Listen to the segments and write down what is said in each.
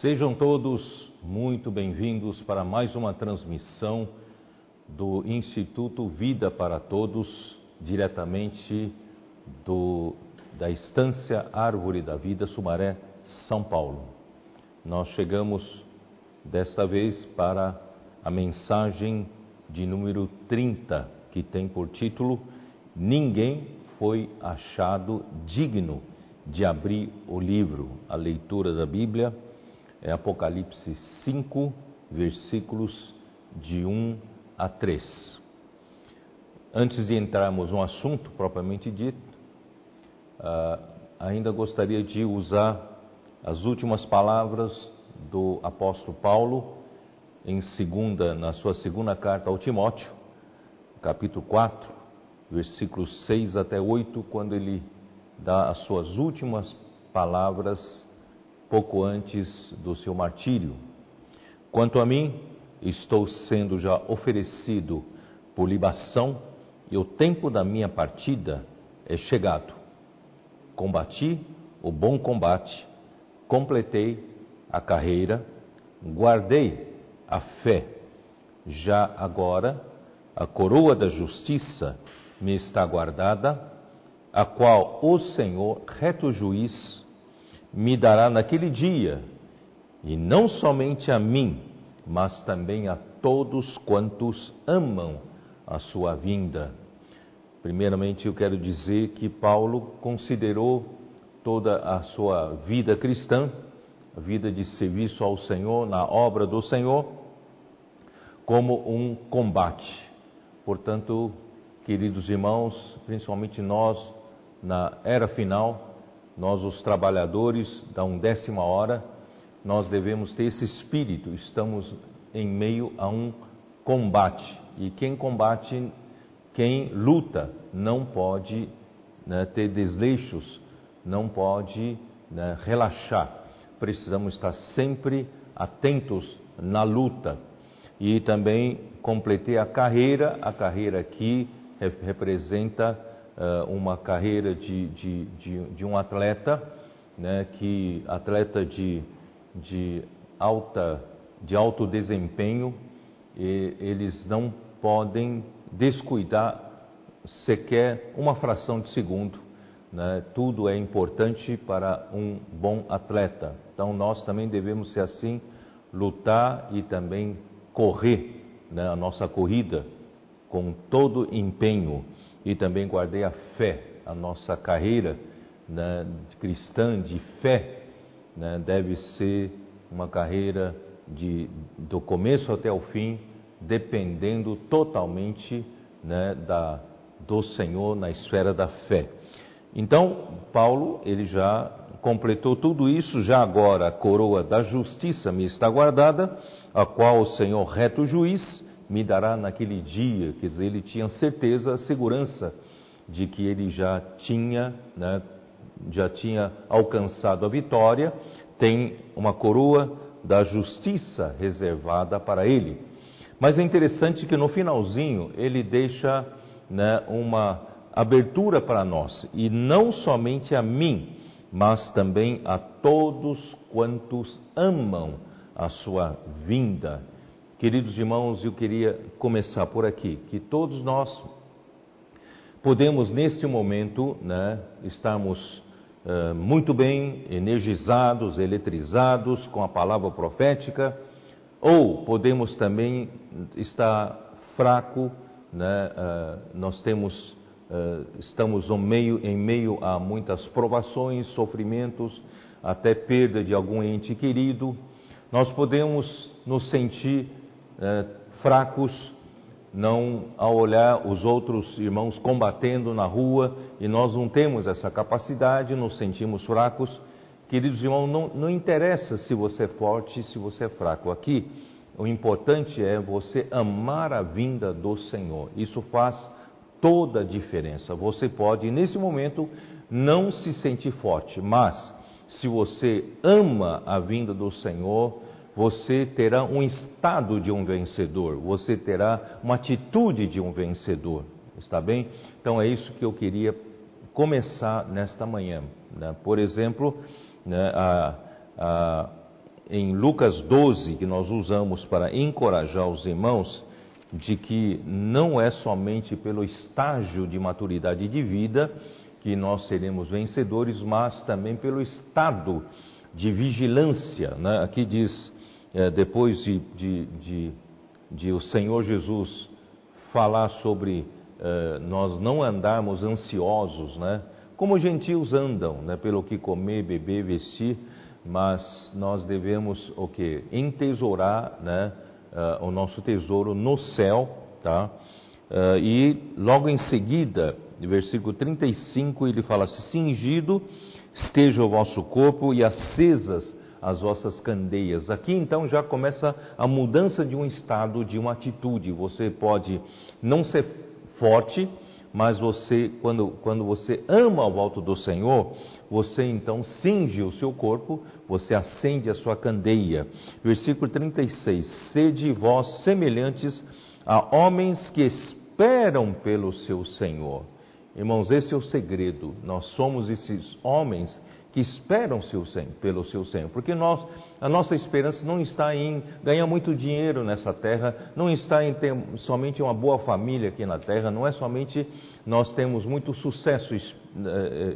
Sejam todos muito bem-vindos para mais uma transmissão do Instituto Vida para Todos, diretamente do, da Estância Árvore da Vida, Sumaré, São Paulo. Nós chegamos desta vez para a mensagem de número 30, que tem por título Ninguém foi achado digno de abrir o livro, a leitura da Bíblia é Apocalipse 5, versículos de 1 a 3. Antes de entrarmos no assunto propriamente dito, uh, ainda gostaria de usar as últimas palavras do apóstolo Paulo em segunda, na sua segunda carta ao Timóteo, capítulo 4, versículos 6 até 8, quando ele dá as suas últimas palavras pouco antes do seu martírio. Quanto a mim, estou sendo já oferecido por libação e o tempo da minha partida é chegado. Combati o bom combate, completei a carreira, guardei a fé. Já agora, a coroa da justiça me está guardada, a qual o Senhor, reto juiz, me dará naquele dia, e não somente a mim, mas também a todos quantos amam a sua vinda. Primeiramente, eu quero dizer que Paulo considerou toda a sua vida cristã, a vida de serviço ao Senhor, na obra do Senhor, como um combate. Portanto, queridos irmãos, principalmente nós, na era final, nós, os trabalhadores da undécima hora, nós devemos ter esse espírito. Estamos em meio a um combate. E quem combate, quem luta, não pode né, ter desleixos, não pode né, relaxar. Precisamos estar sempre atentos na luta. E também completei a carreira, a carreira aqui representa uh, uma carreira de, de, de, de, um atleta, né, que atleta de, de, alta, de alto desempenho, eles não podem descuidar sequer uma fração de segundo. Né? Tudo é importante para um bom atleta. Então nós também devemos ser assim, lutar e também correr né? a nossa corrida com todo empenho e também guardei a fé, a nossa carreira né, cristã de fé né, deve ser uma carreira de, do começo até o fim, dependendo totalmente né, da, do Senhor na esfera da fé. Então, Paulo, ele já completou tudo isso, já agora a coroa da justiça me está guardada, a qual o Senhor reto juiz me dará naquele dia, quer dizer, ele tinha certeza, segurança de que ele já tinha, né, já tinha alcançado a vitória, tem uma coroa da justiça reservada para ele. Mas é interessante que no finalzinho ele deixa né, uma abertura para nós, e não somente a mim, mas também a todos quantos amam a sua vinda. Queridos irmãos, eu queria começar por aqui, que todos nós podemos neste momento, né, estarmos uh, muito bem energizados, eletrizados com a palavra profética, ou podemos também estar fraco, né, uh, nós temos, uh, estamos no meio, em meio a muitas provações, sofrimentos, até perda de algum ente querido, nós podemos nos sentir é, fracos, não ao olhar os outros irmãos combatendo na rua e nós não temos essa capacidade, nos sentimos fracos. Queridos irmãos, não, não interessa se você é forte, se você é fraco. Aqui, o importante é você amar a vinda do Senhor. Isso faz toda a diferença. Você pode, nesse momento, não se sentir forte, mas se você ama a vinda do Senhor, você terá um estado de um vencedor, você terá uma atitude de um vencedor, está bem? Então é isso que eu queria começar nesta manhã. Né? Por exemplo, né, a, a, em Lucas 12, que nós usamos para encorajar os irmãos, de que não é somente pelo estágio de maturidade de vida que nós seremos vencedores, mas também pelo estado de vigilância. Né? Aqui diz, é, depois de, de, de, de, o Senhor Jesus falar sobre é, nós não andarmos ansiosos, né? como os gentios andam, né? pelo que comer, beber, vestir, mas nós devemos o que? Entesourar né? Uh, o nosso tesouro no céu, tá? Uh, e logo em seguida, no versículo 35, ele fala: Cingido esteja o vosso corpo e acesas as vossas candeias. Aqui então já começa a mudança de um estado, de uma atitude. Você pode não ser forte, mas você, quando, quando você ama a volta do Senhor, você então cinge o seu corpo, você acende a sua candeia. Versículo 36: Sede vós semelhantes a homens que esperam pelo seu Senhor. Irmãos, esse é o segredo. Nós somos esses homens que esperam seu, pelo seu Senhor, porque nós, a nossa esperança não está em ganhar muito dinheiro nessa terra, não está em ter somente uma boa família aqui na terra, não é somente nós temos muito sucesso eh,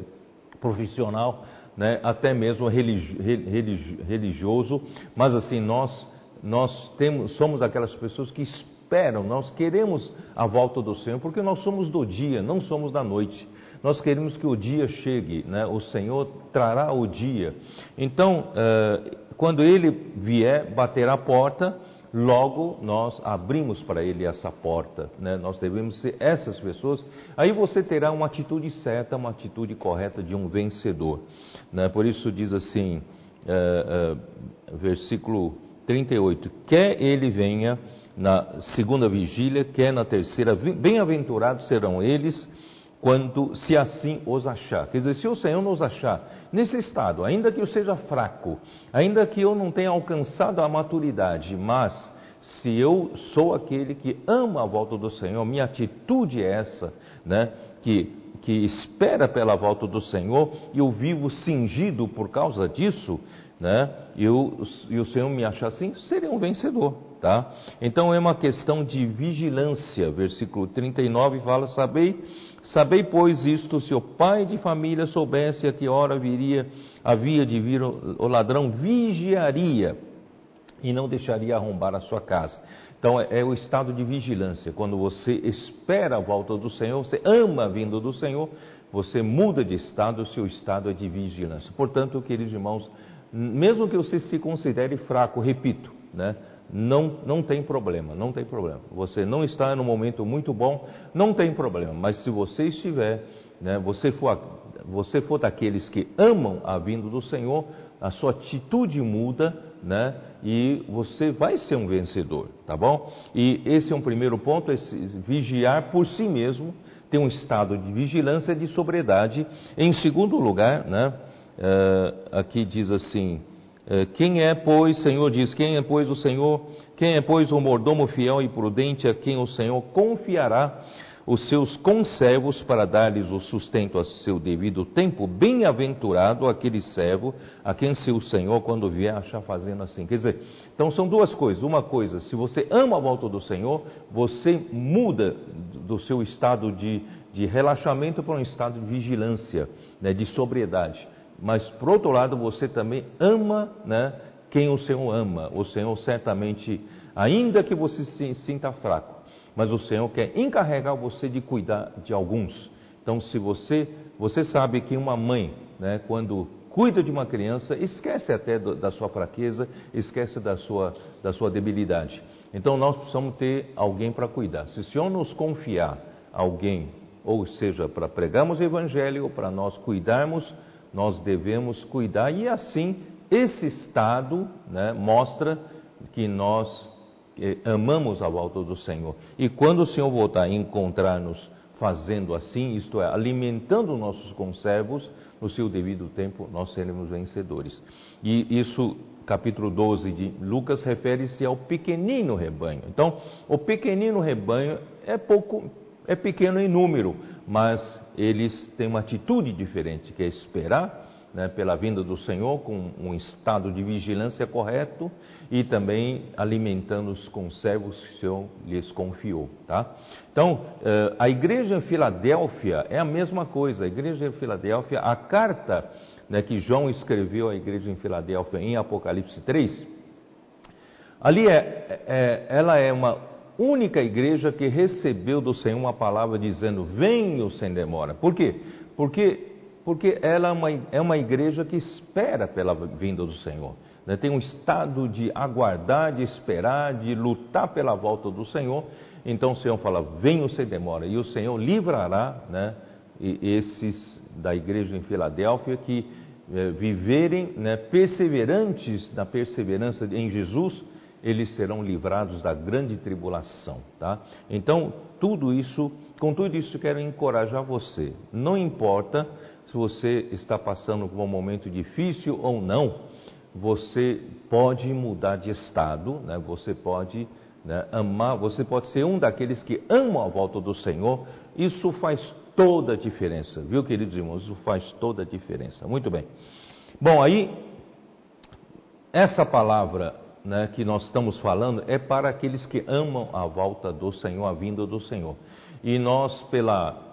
profissional, né, até mesmo religioso, mas assim nós nós temos, somos aquelas pessoas que esperam, nós queremos a volta do Senhor, porque nós somos do dia, não somos da noite. Nós queremos que o dia chegue, né? o Senhor trará o dia. Então, uh, quando Ele vier, bater a porta, logo nós abrimos para Ele essa porta. Né? Nós devemos ser essas pessoas. Aí você terá uma atitude certa, uma atitude correta de um vencedor. Né? Por isso diz assim, uh, uh, versículo 38: Quer Ele venha na segunda vigília, quer na terceira, bem-aventurados serão eles quando se assim os achar. Quer dizer, se o Senhor nos achar nesse estado, ainda que eu seja fraco, ainda que eu não tenha alcançado a maturidade, mas se eu sou aquele que ama a volta do Senhor, minha atitude é essa, né? Que, que espera pela volta do Senhor, e eu vivo cingido por causa disso, né? Eu, e o Senhor me achar assim, seria um vencedor, tá? Então é uma questão de vigilância. Versículo 39 fala: Sabei Sabei, pois, isto: se o pai de família soubesse a que hora viria, havia de vir o ladrão, vigiaria e não deixaria arrombar a sua casa. Então é, é, o estado de vigilância. Quando você espera a volta do Senhor, você ama a vinda do Senhor, você muda de estado, seu estado é de vigilância. Portanto, queridos irmãos, mesmo que você se considere fraco, repito, né? Não, não tem problema, não tem problema. Você não está no momento muito bom, não tem problema. Mas se você estiver, né, você, for, você for daqueles que amam a vinda do Senhor, a sua atitude muda, né, e você vai ser um vencedor, tá bom? E esse é um primeiro ponto, esse, vigiar por si mesmo, ter um estado de vigilância e de sobriedade. Em segundo lugar, né, uh, aqui diz assim, quem é, pois, Senhor diz, quem é, pois, o Senhor, quem é, pois, o mordomo fiel e prudente a quem o Senhor confiará os seus conservos para dar-lhes o sustento a seu devido tempo? Bem-aventurado aquele servo a quem seu Senhor, quando vier, achar fazendo assim. Quer dizer, então são duas coisas. Uma coisa, se você ama a volta do Senhor, você muda do seu estado de, de relaxamento para um estado de vigilância, né, de sobriedade mas por outro lado você também ama né, quem o Senhor ama. O Senhor certamente, ainda que você se sinta fraco, mas o Senhor quer encarregar você de cuidar de alguns. Então, se você, você sabe que uma mãe, né, quando cuida de uma criança, esquece até do, da sua fraqueza, esquece da sua, da sua debilidade. Então, nós precisamos ter alguém para cuidar. Se o Senhor nos confiar alguém, ou seja, para pregarmos o Evangelho, ou para nós cuidarmos nós devemos cuidar, e assim esse estado né, mostra que nós eh, amamos a volta do Senhor. E quando o Senhor voltar a encontrar-nos fazendo assim, isto é, alimentando nossos conservos, no seu devido tempo nós seremos vencedores. E isso, capítulo 12 de Lucas, refere-se ao pequenino rebanho. Então, o pequenino rebanho é pouco, é pequeno em número, mas eles têm uma atitude diferente, que é esperar né, pela vinda do Senhor, com um estado de vigilância correto e também alimentando-os com servos que o Senhor lhes confiou. Tá? Então, eh, a igreja em Filadélfia é a mesma coisa. A igreja em Filadélfia, a carta né, que João escreveu à igreja em Filadélfia em Apocalipse 3, ali é, é, ela é uma única igreja que recebeu do Senhor uma palavra dizendo: Venho sem demora. Por quê? Porque porque ela é uma, é uma igreja que espera pela vinda do Senhor. Né? Tem um estado de aguardar, de esperar, de lutar pela volta do Senhor. Então o Senhor fala: venham sem demora. E o Senhor livrará né, esses da igreja em Filadélfia que é, viverem né, perseverantes na perseverança em Jesus, eles serão livrados da grande tribulação. Tá? Então, tudo isso, com tudo isso, quero encorajar você. Não importa se você está passando por um momento difícil ou não, você pode mudar de estado, né? você pode né, amar, você pode ser um daqueles que amam a volta do Senhor. Isso faz toda a diferença, viu, queridos irmãos? Isso faz toda a diferença. Muito bem. Bom, aí, essa palavra né, que nós estamos falando é para aqueles que amam a volta do Senhor, a vinda do Senhor. E nós, pela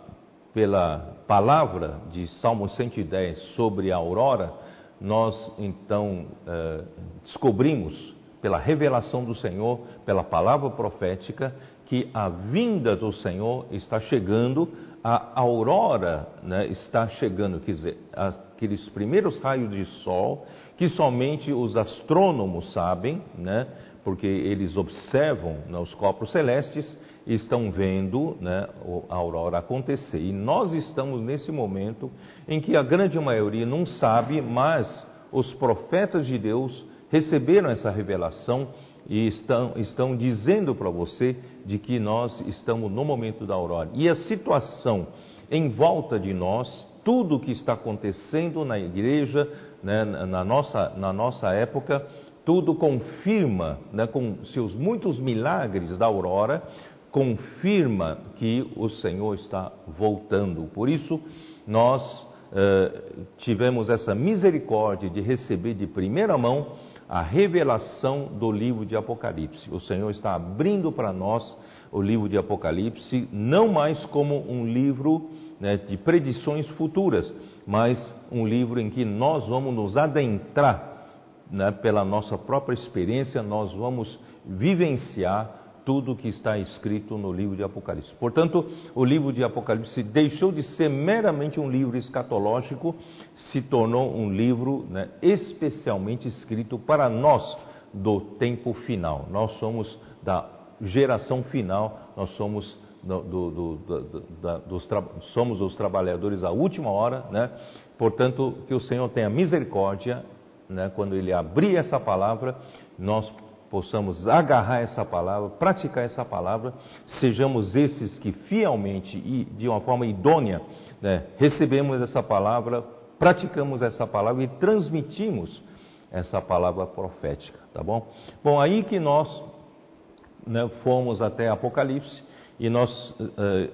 pela palavra de Salmo 110 sobre a aurora, nós então eh, descobrimos, pela revelação do Senhor, pela palavra profética, que a vinda do Senhor está chegando, a aurora né, está chegando, quer dizer, aqueles primeiros raios de sol que somente os astrônomos sabem, né, porque eles observam né, os corpos celestes e estão vendo né, a aurora acontecer. E nós estamos nesse momento em que a grande maioria não sabe, mas os profetas de Deus receberam essa revelação e estão, estão dizendo para você de que nós estamos no momento da aurora. E a situação em volta de nós, tudo o que está acontecendo na igreja, né, na, nossa, na nossa época, tudo confirma, né, com seus muitos milagres da aurora, confirma que o Senhor está voltando. Por isso, nós eh, tivemos essa misericórdia de receber de primeira mão a revelação do livro de Apocalipse. O Senhor está abrindo para nós o livro de Apocalipse, não mais como um livro né, de predições futuras, mas um livro em que nós vamos nos adentrar né, pela nossa própria experiência, nós vamos vivenciar tudo o que está escrito no livro de Apocalipse. Portanto, o livro de Apocalipse deixou de ser meramente um livro escatológico, se tornou um livro né, especialmente escrito para nós do tempo final. Nós somos da geração final, nós somos do, do, do, dos, somos os trabalhadores à última hora, né? Portanto, que o Senhor tenha misericórdia né, quando Ele abrir essa palavra, nós possamos agarrar essa palavra, praticar essa palavra, sejamos esses que fielmente e de uma forma idônea né, recebemos essa palavra, praticamos essa palavra e transmitimos essa palavra profética, tá bom? Bom, aí que nós né, fomos até Apocalipse e nós, eh,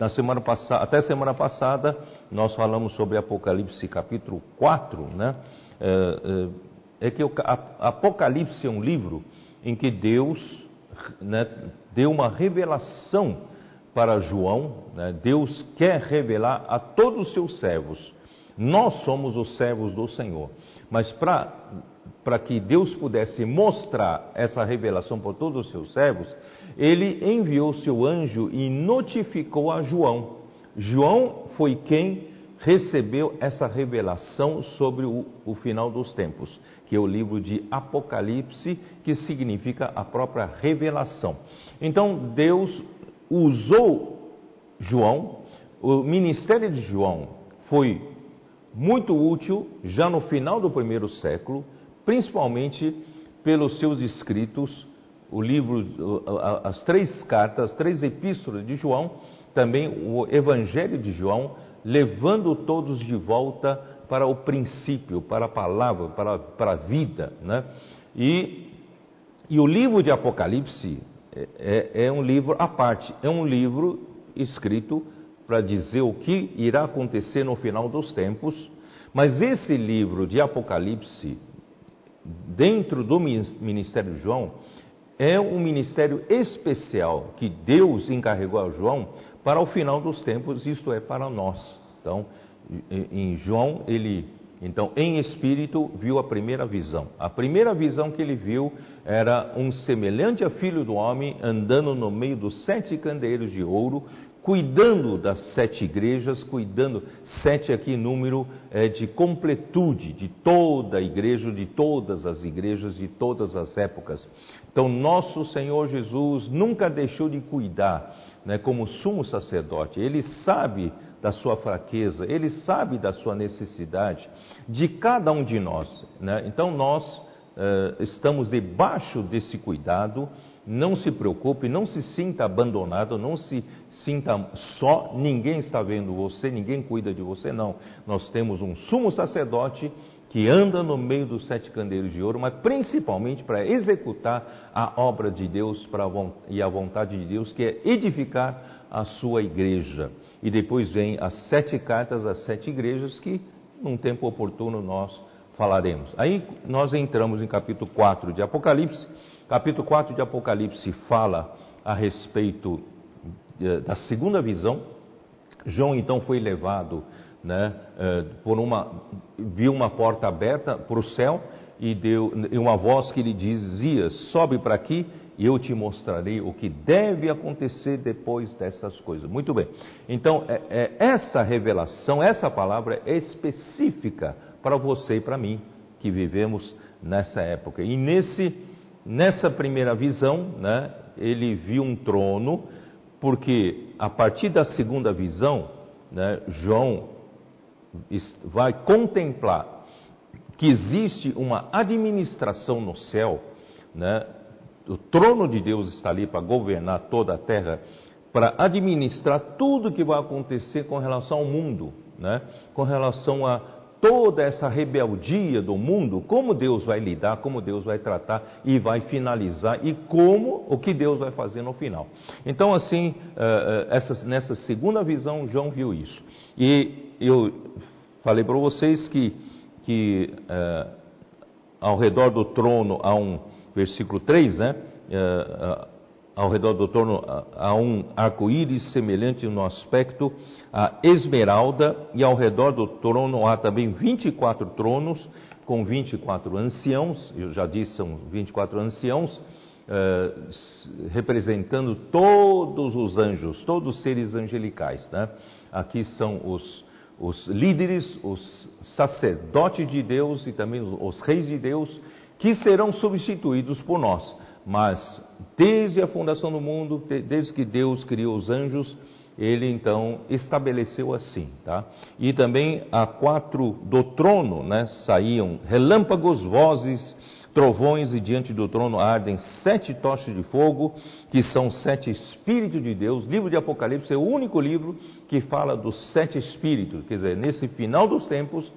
na semana passada, até semana passada, nós falamos sobre Apocalipse capítulo 4, né? é, é, que Apocalipse é um livro em que Deus né, deu uma revelação para João, né, Deus quer revelar a todos os seus servos. Nós somos os servos do Senhor, mas para que Deus pudesse mostrar essa revelação para todos os seus servos, ele enviou seu anjo e notificou a João. João foi quem recebeu essa revelação sobre o, o, final dos tempos, que é o livro de Apocalipse, que significa a própria revelação. Então, Deus usou João, o ministério de João foi muito útil já no final do primeiro século, principalmente pelos seus escritos, o livro, as três cartas, as três epístolas de João, também o Evangelho de João, levando todos de volta para o princípio, para a palavra, para, para a vida. Né? E, e o livro de Apocalipse é, é, é um livro à parte, é um livro escrito para dizer o que irá acontecer no final dos tempos, Mas esse livro de Apocalipse, dentro do ministério de João, é um ministério especial que Deus encarregou a João para o final dos tempos, isto é, para nós. Então, em João, ele, então, em espírito, viu a primeira visão. A primeira visão que ele viu era um semelhante a filho do homem andando no meio dos sete candeeiros de ouro, cuidando das sete igrejas, cuidando, sete aqui número é, de completude de toda a igreja, de todas as igrejas, de todas as épocas. Então, nosso Senhor Jesus nunca deixou de cuidar, né, como sumo sacerdote, ele sabe da sua fraqueza, ele sabe da sua necessidade, de cada um de nós. Né? Então, nós uh, estamos debaixo desse cuidado não se preocupe, não se sinta abandonado, não se sinta só, ninguém está vendo você, ninguém cuida de você, não. Nós temos um sumo sacerdote que anda no meio dos sete candeeiros de ouro, mas principalmente para executar a obra de Deus e a vontade de Deus, que é edificar a sua igreja. E depois vem as sete cartas às sete igrejas, que num tempo oportuno nós falaremos. Aí nós entramos em capítulo 4 de Apocalipse Capítulo 4 de Apocalipse fala a respeito eh, da segunda visão. João então foi levado, né, eh, por uma, viu uma porta aberta para o céu e deu uma voz que lhe dizia: sobe para aqui e eu te mostrarei o que deve acontecer depois dessas coisas. Muito bem. Então é, é, essa revelação, essa palavra é específica para você e para mim que vivemos nessa época. E nesse Nessa primeira visão, né, ele viu um trono, porque a partir da segunda visão, né, João vai contemplar que existe uma administração no céu, né, o trono de Deus está ali para governar toda a terra, para administrar tudo que vai acontecer com relação ao mundo, né, com relação a toda essa rebeldia do mundo, como Deus vai lidar, como Deus vai tratar e vai finalizar e como o que Deus vai fazer no final. Então, assim, eh, eh, essa, nessa segunda visão, João viu isso. E eu falei para vocês que, que uh, ao redor do trono há um versículo 3, né? Ao redor do trono há um arco-íris semelhante no aspecto a esmeralda, e ao redor do trono há também 24 tronos com 24 anciãos, eu já disse, são 24 anciãos, eh, representando todos os anjos, todos os seres angelicais. Né? Aqui são os, os líderes, os sacerdotes de Deus e também os reis de Deus, que serão substituídos por nós mas desde a fundação do mundo, desde que Deus criou os anjos, ele então estabeleceu assim, tá? E também a quatro do trono, né, saíam relâmpagos, vozes, trovões e diante do trono ardem sete tochas de fogo, que são sete espíritos de Deus. O livro de Apocalipse é o único livro que fala dos sete espíritos, quer dizer, nesse final dos tempos,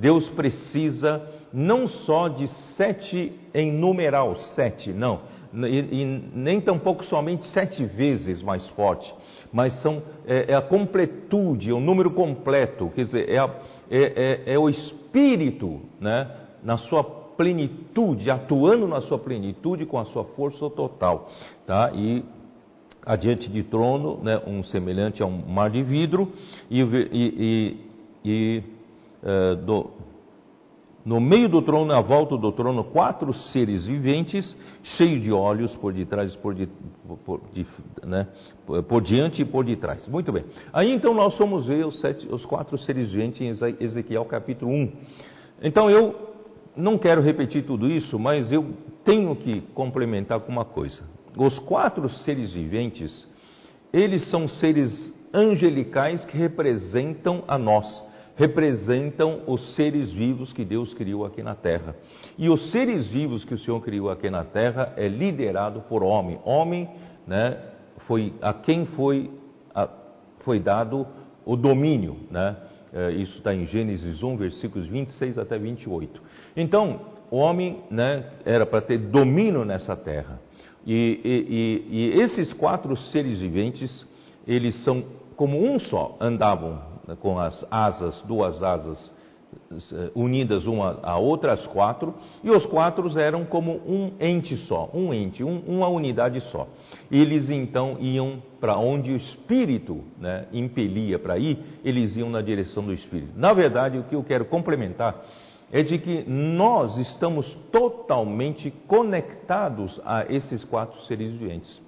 Deus precisa não só de sete em numeral, sete, não, e, e nem tampouco somente sete vezes mais forte, mas são, é, é a completude, é o número completo, quer dizer, é, a, é, é, é o Espírito, né, na sua plenitude, atuando na sua plenitude com a sua força total, tá? E adiante de trono, né, um semelhante a um mar de vidro, e, e, e uh, do, no meio do trono, à volta do trono, quatro seres viventes, cheios de olhos por detrás, por, de, por, de, né, por diante e por detrás. Muito bem. Aí então nós vamos ver os, sete, os quatro seres viventes em Ezequiel capítulo 1. Então eu não quero repetir tudo isso, mas eu tenho que complementar com uma coisa. Os quatro seres viventes, eles são seres angelicais que representam a nós representam os seres vivos que Deus criou aqui na terra. E os seres vivos que o Senhor criou aqui na terra é liderado por homem. Homem, né, foi a quem foi, a, foi dado o domínio, né? É, isso está em Gênesis 1, versículos 26 até 28. Então, o homem né, era para ter domínio nessa terra. E, e, e, e esses quatro seres viventes, eles são como um só, andavam com as asas, duas asas unidas uma a outra, as quatro, e os quatro eram como um ente só, um ente, um, uma unidade só. Eles então iam para onde o Espírito né, impelia para ir, eles iam na direção do Espírito. Na verdade, o que eu quero complementar é de que nós estamos totalmente conectados a esses quatro seres viventes.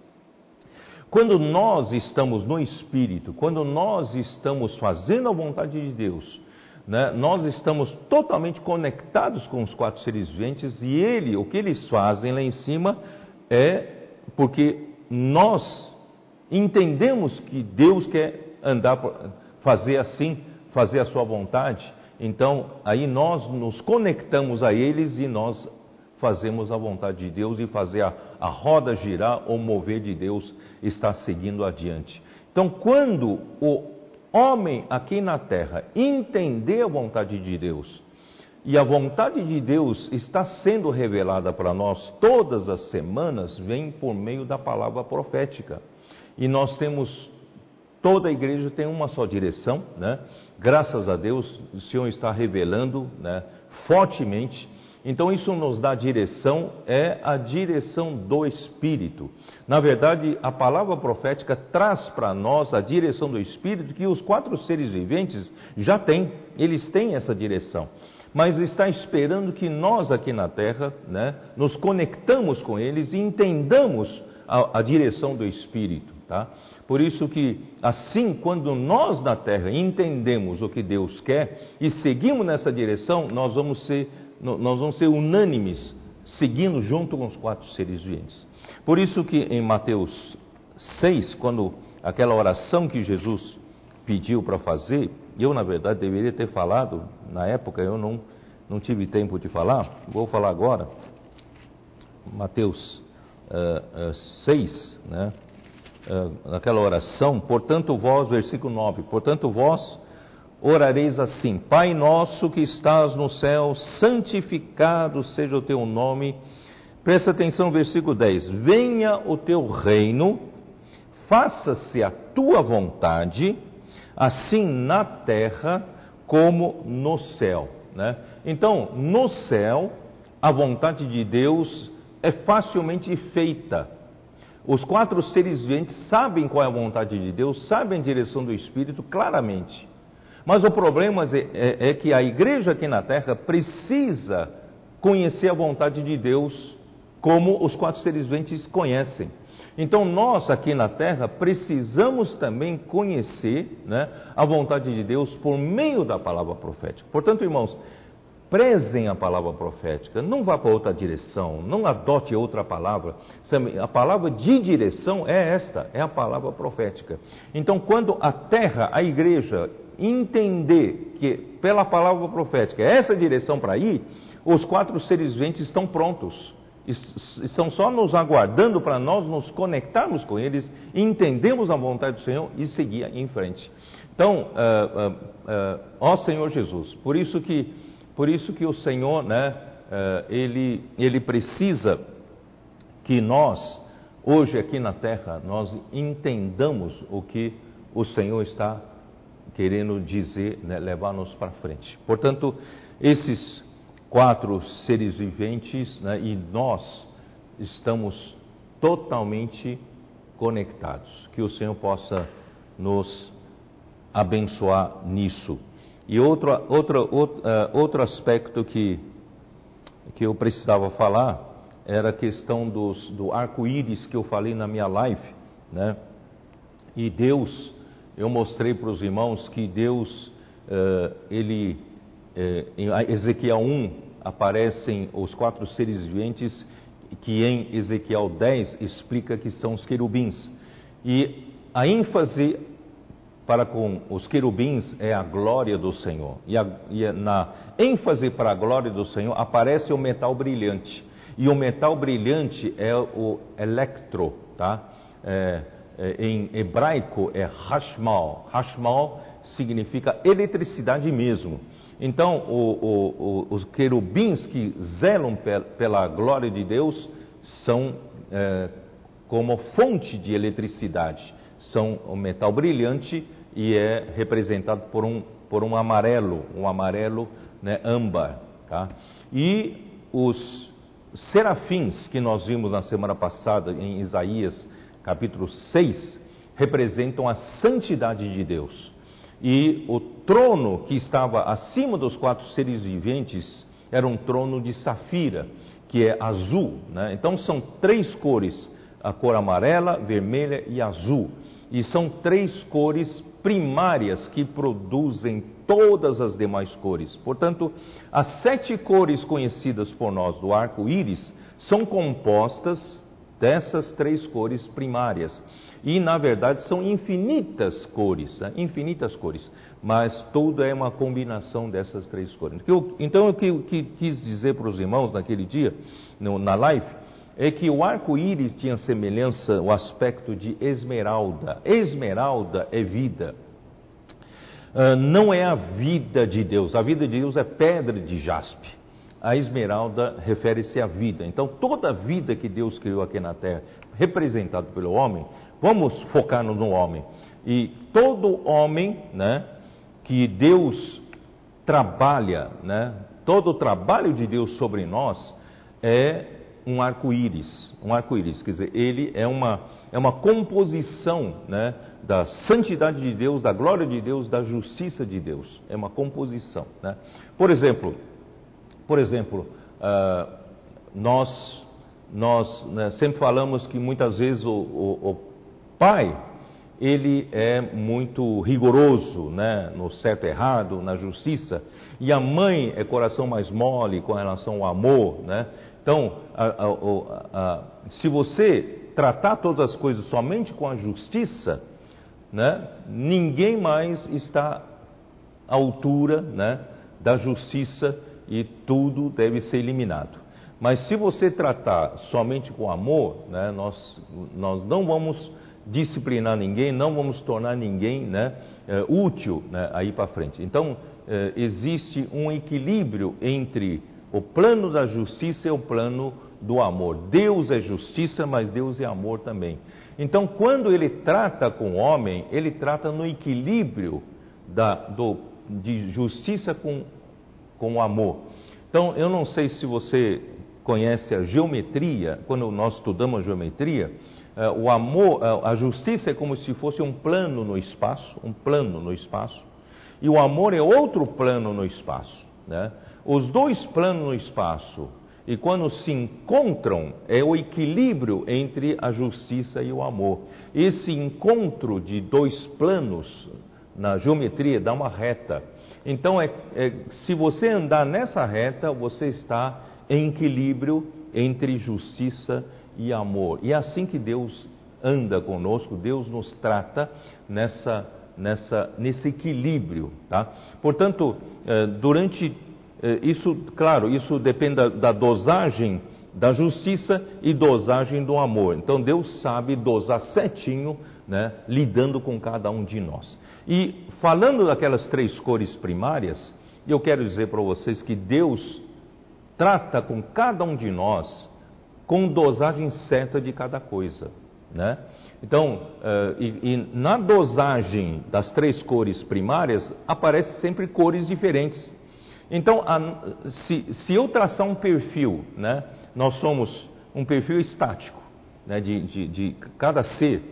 Quando nós estamos no Espírito, quando nós estamos fazendo a vontade de Deus, né, nós estamos totalmente conectados com os quatro seres viventes e ele, o que eles fazem lá em cima é porque nós entendemos que Deus quer andar, fazer assim, fazer a sua vontade. Então, aí nós nos conectamos a eles e nós fazemos a vontade de Deus e fazer a, a roda girar ou mover de Deus está seguindo adiante. Então, quando o homem aqui na terra entender a vontade de Deus, e a vontade de Deus está sendo revelada para nós todas as semanas, vem por meio da palavra profética. E nós temos, toda a igreja tem uma só direção, né? Graças a Deus, o Senhor está revelando né, fortemente então isso nos dá direção, é a direção do Espírito. Na verdade, a palavra profética traz para nós a direção do Espírito que os quatro seres viventes já têm, eles têm essa direção. Mas está esperando que nós aqui na Terra né, nos conectamos com eles e entendamos a, a direção do Espírito. Tá? Por isso que, assim, quando nós na Terra entendemos o que Deus quer e seguimos nessa direção, nós vamos ser nós vamos ser unânimes, seguindo junto com os quatro seres viventes. Por isso que em Mateus 6, quando aquela oração que Jesus pediu para fazer, eu na verdade deveria ter falado, na época eu não, não tive tempo de falar, vou falar agora. Mateus uh, uh, 6, né? Uh, aquela oração, portanto vós, versículo 9, portanto vós orareis assim: Pai nosso que estás no céu, santificado seja o teu nome. Presta atenção no versículo 10: Venha o teu reino, faça-se a tua vontade, assim na terra como no céu. Né? Então, no céu, a vontade de Deus é facilmente feita. Os quatro seres viventes sabem qual é a vontade de Deus, sabem a direção do Espírito claramente. Mas o problema é, é, é, que a igreja aqui na terra precisa conhecer a vontade de Deus como os quatro seres viventes conhecem. Então nós aqui na terra precisamos também conhecer né, a vontade de Deus por meio da palavra profética. Portanto, irmãos, prezem a palavra profética, não vá para outra direção, não adote outra palavra. A palavra de direção é esta, é a palavra profética. Então, quando a terra, a igreja entender que pela palavra profética essa direção para ir, os quatro seres viventes estão prontos. Estão só nos aguardando para nós nos conectarmos com eles, entendemos a vontade do Senhor e seguir em frente. Então, uh, uh, uh, ó Senhor Jesus, por isso que, por isso que o Senhor, né, ele, ele precisa que nós, hoje aqui na terra, nós entendamos o que o Senhor está querendo dizer, né, levar-nos para frente. Portanto, esses quatro seres viventes né, e nós estamos totalmente conectados. Que o Senhor possa nos abençoar nisso. E outro, outro, outro, outro aspecto que, que eu precisava falar era a questão dos, do arco-íris que eu falei na minha live. Né? E Deus eu mostrei para os irmãos que Deus, uh, ele, uh, em Ezequiel 1, aparecem os quatro seres viventes, que em Ezequiel 10 explica que são os querubins. E a ênfase para com os querubins é a glória do Senhor. E, a, e na ênfase para a glória do Senhor aparece o metal brilhante. E o metal brilhante é o electro, tá? É, em hebraico é Hashmal. Hashmal significa eletricidade mesmo. Então, o, o, o, os querubins que zelam pela glória de Deus são é, como fonte de eletricidade. São o metal brilhante e é representado por um, por um amarelo, um amarelo né, âmbar. Tá? E os serafins que nós vimos na semana passada em Isaías capítulo 6 representam a santidade de Deus. E o trono que estava acima dos quatro seres viventes era um trono de safira, que é azul. Né? Então são três cores: a cor amarela, vermelha e azul. E são três cores primárias que produzem todas as demais cores. Portanto, as sete cores conhecidas por nós do arco-íris são compostas dessas três cores primárias. E, na verdade, são infinitas cores, né? infinitas cores, mas tudo é uma combinação dessas três cores. Então, o que eu quis dizer para os irmãos naquele dia, na live, é que o arco-íris tinha semelhança, o aspecto de esmeralda. Esmeralda é vida. Uh, não é a vida de Deus, a vida de Deus é pedra de jaspe. A esmeralda refere-se à vida. Então, toda a vida que Deus criou aqui na terra, representado pelo homem, vamos focar no homem. E todo homem, né, que Deus trabalha, né, todo o trabalho de Deus sobre nós é um arco-íris, um arco-íris, quer dizer, ele é uma, é uma composição né, da santidade de Deus, da glória de Deus, da justiça de Deus, é uma composição. Né? Por exemplo, por exemplo, uh, nós, nós né, sempre falamos que muitas vezes o, o, o, pai, ele é muito rigoroso né, no certo e errado, na justiça, e a mãe é coração mais mole com relação ao amor, né? Então, a, a, a, se você tratar todas as coisas somente com a justiça, né, ninguém mais está à altura né, da justiça e tudo deve ser eliminado. Mas se você tratar somente com amor, né, nós, nós não vamos disciplinar ninguém, não vamos tornar ninguém né, é, útil né, aí para frente. Então, é, existe um equilíbrio entre o plano da justiça é o plano do amor. Deus é justiça, mas Deus é amor também. Então, quando ele trata com o homem, ele trata no equilíbrio da, do, de justiça com, com o amor. Então, eu não sei se você conhece a geometria, quando nós estudamos geometria, eh, o amor, eh, a justiça é como se fosse um plano no espaço, um plano no espaço, e o amor é outro plano no espaço. Né? Os dois planos no espaço, e quando se encontram, é o equilíbrio entre a justiça e o amor. Esse encontro de dois planos na geometria dá uma reta. Então, é, é, se você andar nessa reta, você está em equilíbrio entre justiça e amor. E é assim que Deus anda conosco, Deus nos trata nessa, nessa, nesse equilíbrio. Tá? Portanto, eh, durante é, isso, claro, isso depende da, da dosagem da justiça e dosagem do amor. Então Deus sabe dosar certinho, né, lidando com cada um de nós. E falando daquelas três cores primárias, eu quero dizer para vocês que Deus trata com cada um de nós com dosagem certa de cada coisa, né? Então, uh, e, e na dosagem das três cores primárias aparecem sempre cores diferentes. Então, a, se, se, eu traçar um perfil, né, nós somos um perfil estático, né, de, de, de, cada ser.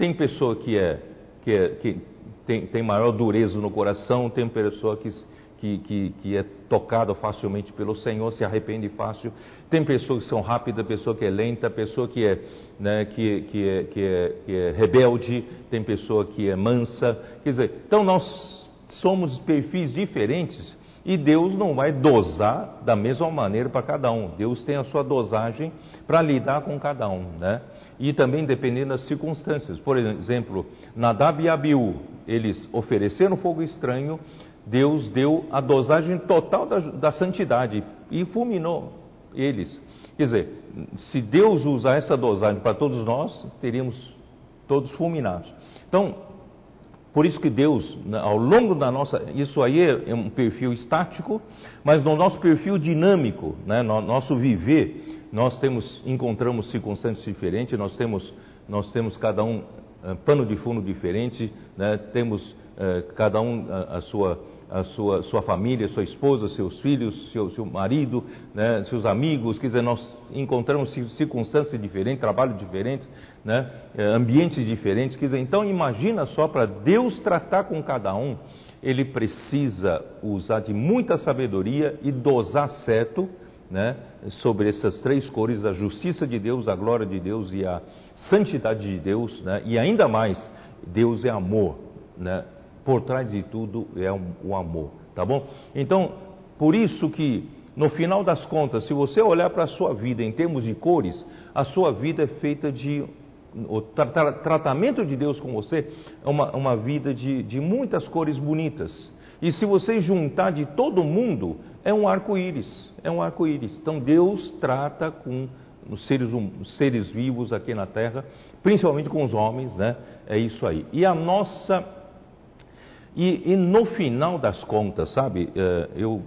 Tem pessoa que, é, que, é, que tem, tem, maior dureza no coração, tem pessoa que, que, que, é tocada facilmente pelo Senhor, se arrepende fácil. Tem pessoas que são rápidas, pessoa que é lenta, pessoa que é, né, que, que, é, que, é, que é rebelde, tem pessoa que é mansa. Quer dizer, então nós somos perfis diferentes e Deus não vai dosar da mesma maneira para cada um. Deus tem a sua dosagem para lidar com cada um, né? E também dependendo das circunstâncias. Por exemplo, Nadab e Abiú, eles ofereceram fogo estranho, Deus deu a dosagem total da, da santidade e fulminou eles. Quer dizer, se Deus usar essa dosagem para todos nós, teríamos todos fulminados. Então, por isso que Deus, né, ao longo da nossa, isso aí é, é um perfil estático, mas no nosso perfil dinâmico, né, no nosso viver, nós temos, encontramos circunstâncias diferentes, nós temos, nós temos cada um uh, pano de fundo diferente, né, temos uh, cada um a, a, sua, a sua, sua família, sua esposa, seus filhos, seu, seu marido, né, seus amigos, quer dizer, nós encontramos circunstâncias diferentes, trabalhos diferentes, né, eh, ambientes diferentes, quer dizer, então imagina só para Deus tratar com cada um, ele precisa usar de muita sabedoria e dosar certo, né, sobre essas três cores, a justiça de Deus, a glória de Deus e a santidade de Deus, né, e ainda mais, Deus é amor, né, por trás de tudo é o amor, tá bom? Então, por isso que no final das contas, se você olhar para a sua vida em termos de cores, a sua vida é feita de o tra tratamento de Deus com você é uma, uma vida de, de muitas cores bonitas. E se você juntar de todo mundo, é um arco-íris. É um arco-íris. Então Deus trata com os seres, os seres vivos aqui na terra, principalmente com os homens, né? É isso aí. E a nossa. E, e no final das contas, sabe, é, eu,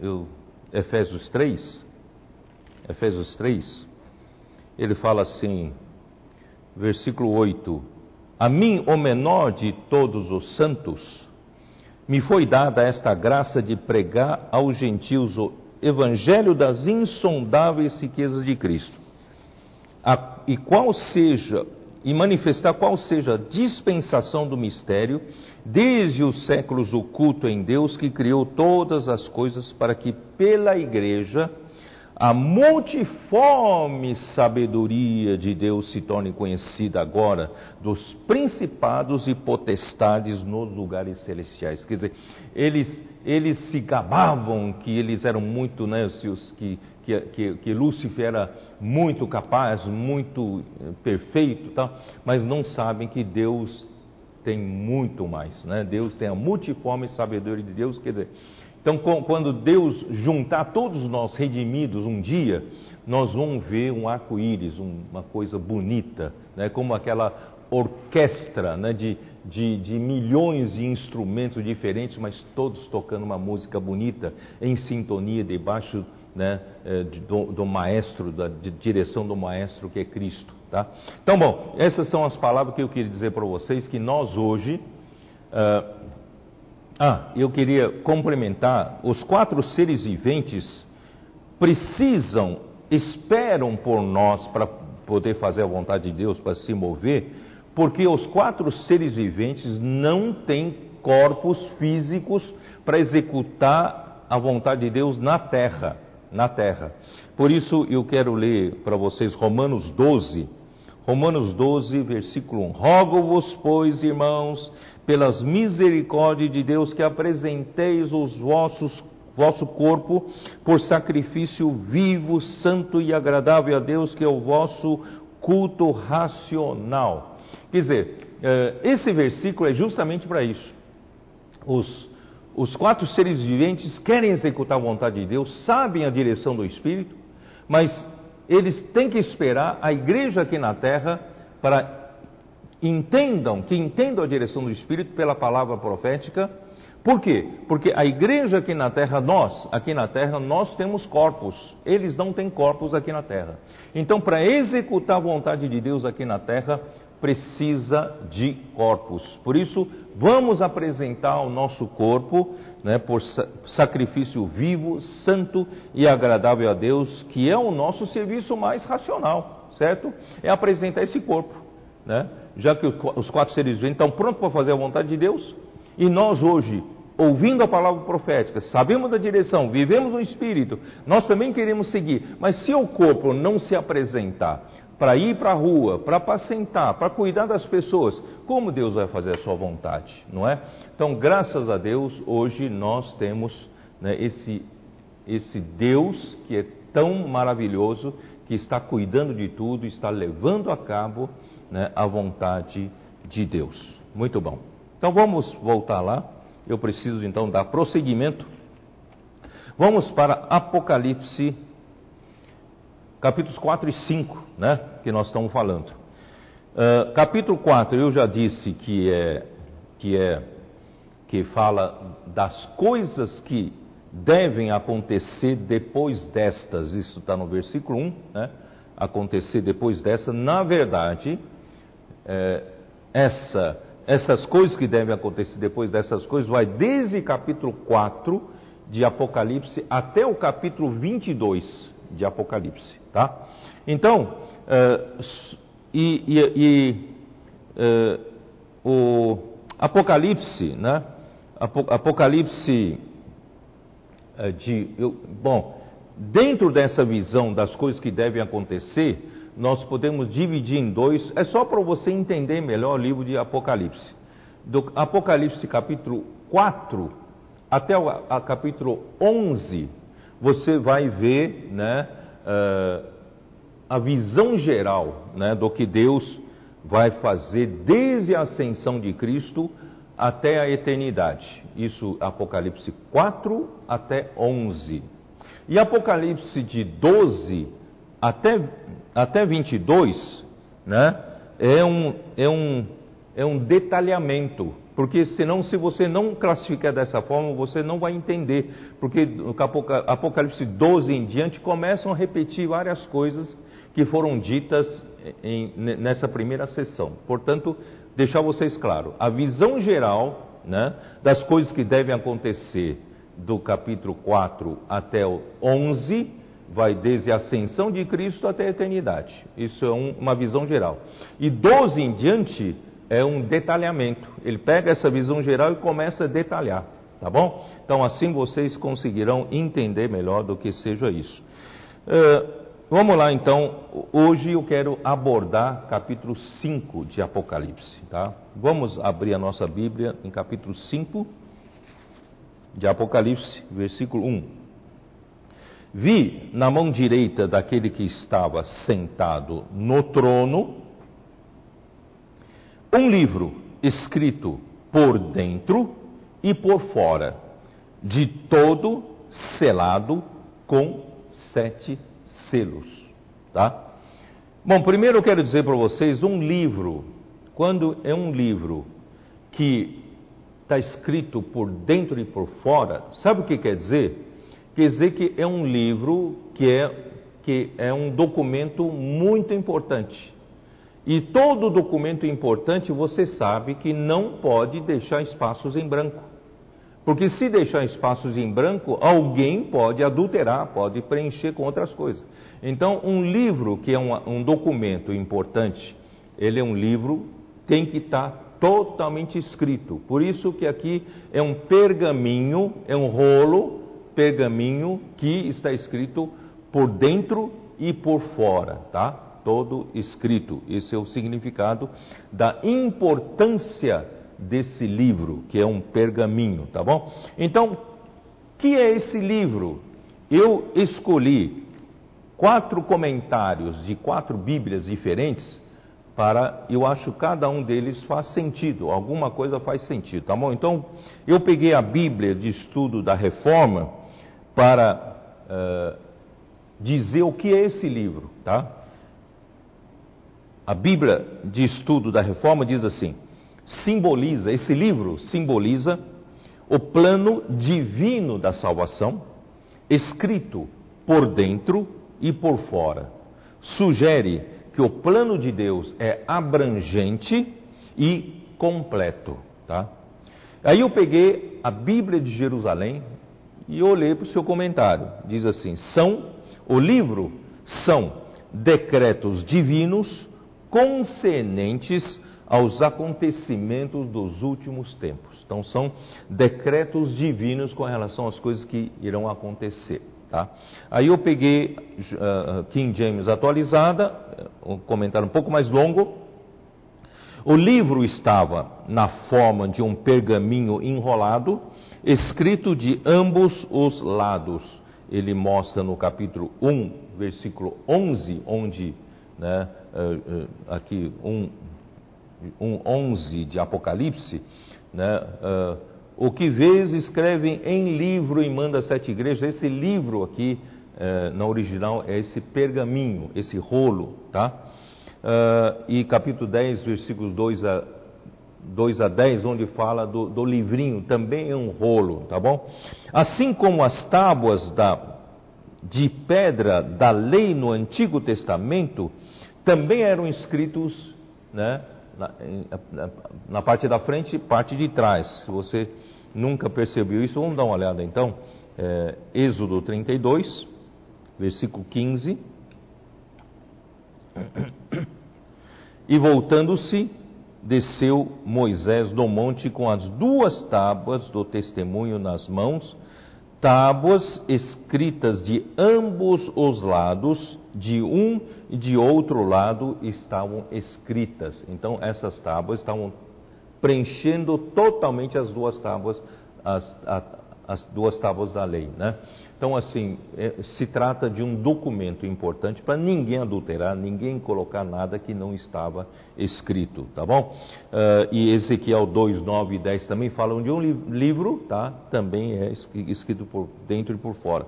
eu, Efésios 3, Efésios 3, ele fala assim, versículo 8: A mim, o menor de todos os santos, me foi dada esta graça de pregar aos gentios o evangelho das insondáveis riquezas de Cristo, a, e qual seja e manifestar qual seja a dispensação do mistério, desde os séculos oculto em Deus que criou todas as coisas para que pela igreja a multiforme sabedoria de Deus se torne conhecida agora dos principados e potestades nos lugares celestiais. Quer dizer, eles, eles se gabavam que eles eram muito, né, que, que, que, que Lúcifer era muito capaz, muito eh, perfeito, tá? mas não sabem que Deus tem muito mais. Né? Deus tem a multiforme sabedoria de Deus, quer dizer, então, quando Deus juntar todos nós redimidos um dia, nós vamos ver um arco-íris, uma coisa bonita, né? como aquela orquestra né? de, de, de, milhões de instrumentos diferentes, mas todos tocando uma música bonita, em sintonia, debaixo né? É, do, do, maestro, da direção do maestro que é Cristo. Tá? Então, bom, essas são as palavras que eu queria dizer para vocês, que nós hoje. Uh, ah, eu queria complementar: os quatro seres viventes precisam, esperam por nós para poder fazer a vontade de Deus, para se mover, porque os quatro seres viventes não têm corpos físicos para executar a vontade de Deus na terra, na terra. Por isso eu quero ler para vocês Romanos 12, Romanos 12, versículo 1. Rogo-vos, pois, irmãos, pelas misericórdias de Deus, que apresenteis os vossos vosso corpo por sacrifício vivo, santo e agradável a Deus, que é o vosso culto racional. Quer dizer, eh, esse versículo é justamente para isso. Os, os quatro seres viventes querem executar a vontade de Deus, sabem a direção do Espírito, mas eles têm que esperar a igreja aqui na terra para entendam, que entendam a direção do Espírito pela palavra profética. Por quê? Porque a igreja aqui na terra, nós, aqui na terra, nós temos corpos. Eles não têm corpos aqui na terra. Então, para executar a vontade de Deus aqui na terra, precisa de corpos. Por isso, vamos apresentar o nosso corpo né, por sacrifício vivo, santo e agradável a Deus, que é o nosso serviço mais racional, certo? É apresentar esse corpo, né? Já que os quatro seres viventes estão prontos para fazer a vontade de Deus, e nós hoje, ouvindo a palavra profética, sabemos da direção, vivemos no Espírito, nós também queremos seguir, mas se o corpo não se apresentar para ir para a rua, para apacentar, para cuidar das pessoas, como Deus vai fazer a sua vontade, não é? Então, graças a Deus, hoje nós temos né, esse, esse Deus que é tão maravilhoso, que está cuidando de tudo, está levando a cabo né, a vontade de Deus. Muito bom. Então vamos voltar lá. Eu preciso então dar prosseguimento. Vamos para Apocalipse, capítulos 4 e 5, né, que nós estamos falando. Uh, capítulo 4, eu já disse que é, que é, que fala das coisas que devem acontecer depois destas, isso está no versículo 1, né? Acontecer depois dessa, na verdade, é, essa, essas coisas que devem acontecer depois dessas coisas, vai desde capítulo 4 de Apocalipse até o capítulo 22 de Apocalipse, tá? Então, uh, e, e, e uh, o Apocalipse, né? Apocalipse de, eu, bom, dentro dessa visão das coisas que devem acontecer, nós podemos dividir em dois, é só para você entender melhor o livro de Apocalipse. Do Apocalipse capítulo 4 até o a, capítulo 11, você vai ver né, uh, a visão geral né, do que Deus vai fazer desde a ascensão de Cristo até a eternidade. Isso, Apocalipse 4 até 11. E Apocalipse de 12 até, até 22, né, é um, é um, é um detalhamento porque senão, se você não classificar dessa forma, você não vai entender. Porque no Apocalipse 12 em diante começam a repetir várias coisas que foram ditas em, nessa primeira sessão. Portanto, deixar vocês claro, a visão geral né, das coisas que devem acontecer do capítulo 4 até o 11 vai desde a ascensão de Cristo até a eternidade. Isso é um, uma visão geral. E 12 em diante é um detalhamento. Ele pega essa visão geral e começa a detalhar, tá bom? Então assim vocês conseguirão entender melhor do que seja isso. Uh, vamos lá então, hoje eu quero abordar capítulo 5 de Apocalipse, tá? Vamos abrir a nossa Bíblia em capítulo 5 de Apocalipse, versículo 1. Vi na mão direita daquele que estava sentado no trono um livro escrito por dentro e por fora, de todo selado com sete selos, tá? Bom, primeiro eu quero dizer para vocês um livro, quando é um livro que está escrito por dentro e por fora, sabe o que quer dizer? Quer dizer que é um livro que é, que é um documento muito importante. E todo documento importante você sabe que não pode deixar espaços em branco. Porque se deixar espaços em branco, alguém pode adulterar, pode preencher com outras coisas. Então, um livro que é um, um documento importante, ele é um livro, tem que estar totalmente escrito. Por isso que aqui é um pergaminho, é um rolo, pergaminho que está escrito por dentro e por fora, tá? todo escrito. Esse é o significado da importância desse livro, que é um pergaminho, tá bom? Então, que é esse livro? Eu escolhi quatro comentários de quatro Bíblias diferentes para, eu acho cada um deles faz sentido, alguma coisa faz sentido, tá bom? Então, eu peguei a Bíblia de estudo da Reforma para uh, dizer o que é esse livro, tá? A Bíblia de Estudo da Reforma diz assim: simboliza, esse livro simboliza o plano divino da salvação, escrito por dentro e por fora. Sugere que o plano de Deus é abrangente e completo, tá? Aí eu peguei a Bíblia de Jerusalém e olhei para o seu comentário. Diz assim: são o livro são decretos divinos concernentes aos acontecimentos dos últimos tempos. Então, são decretos divinos com relação às coisas que irão acontecer. Tá? Aí eu peguei uh, King James atualizada, um comentário um pouco mais longo. O livro estava na forma de um pergaminho enrolado, escrito de ambos os lados. Ele mostra no capítulo 1, versículo 11, onde né, eh, eh, aqui um, um 11 de Apocalipse, né, uh, o que vês escreve em livro e manda sete igrejas. Esse livro aqui, na original, é esse pergaminho, esse rolo, tá? E capítulo 10, versículos 2 a, 2 a 10, onde fala do, do livrinho, também é um rolo, tá bom? Assim como as tábuas da, de pedra da lei no Antigo Testamento, também eram escritos né, na, na, na, parte da frente e parte de trás. Se você nunca percebeu isso, vamos dar uma olhada então. É, Êxodo 32, versículo 15. E voltando-se, desceu Moisés do monte com as duas tábuas do testemunho nas mãos, tábuas escritas de ambos os lados, de um e de outro lado estavam escritas. Então essas tábuas estavam preenchendo totalmente as duas tábuas, as, a, as duas tábuas da lei, né? Então, assim, é, se trata de um documento importante para ninguém adulterar, ninguém colocar nada que não estava escrito, tá bom? Uh, e Ezequiel 2, 9 e 10 também falam de um li livro, tá? Também é escrito por dentro e por fora.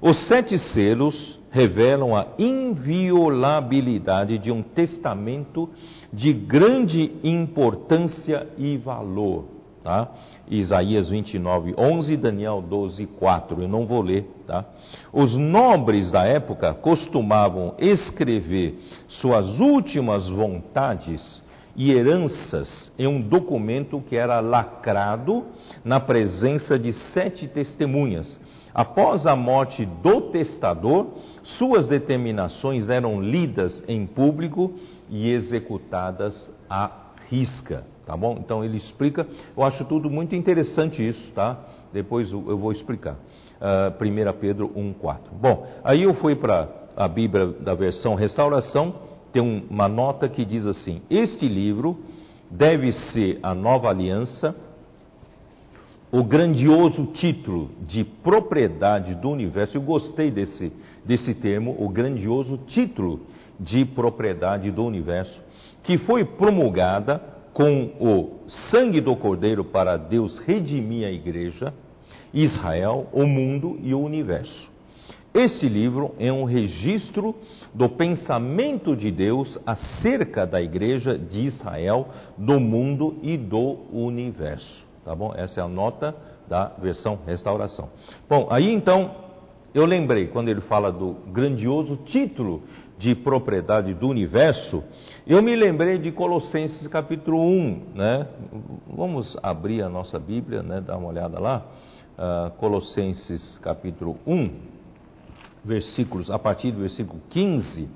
Os sete selos revelam a inviolabilidade de um testamento de grande importância e valor. Tá? Isaías 29, 11, Daniel 12, 4. Eu não vou ler. Tá? Os nobres da época costumavam escrever suas últimas vontades e heranças em um documento que era lacrado na presença de sete testemunhas. Após a morte do testador, suas determinações eram lidas em público e executadas à risca. Tá bom? Então ele explica, eu acho tudo muito interessante isso, tá? Depois eu vou explicar. Uh, ah, 1 Pedro 1,4. Bom, aí eu fui para a Bíblia da versão Restauração, tem uma nota que diz assim: Este livro deve ser a nova aliança, o grandioso título de propriedade do universo. Eu gostei desse, desse termo, o grandioso título de propriedade do universo, que foi promulgada com o sangue do Cordeiro para Deus redimir a igreja, Israel, o mundo e o universo. Este livro é um registro do pensamento de Deus acerca da igreja de Israel, do mundo e do universo. Tá bom? Essa é a nota da versão restauração. Bom, aí então eu lembrei quando ele fala do grandioso título de propriedade do universo, eu me lembrei de Colossenses capítulo 1, né? Vamos abrir a nossa Bíblia, né? Dar uma olhada lá. Uh, Colossenses capítulo 1, versículos, a partir do versículo 15,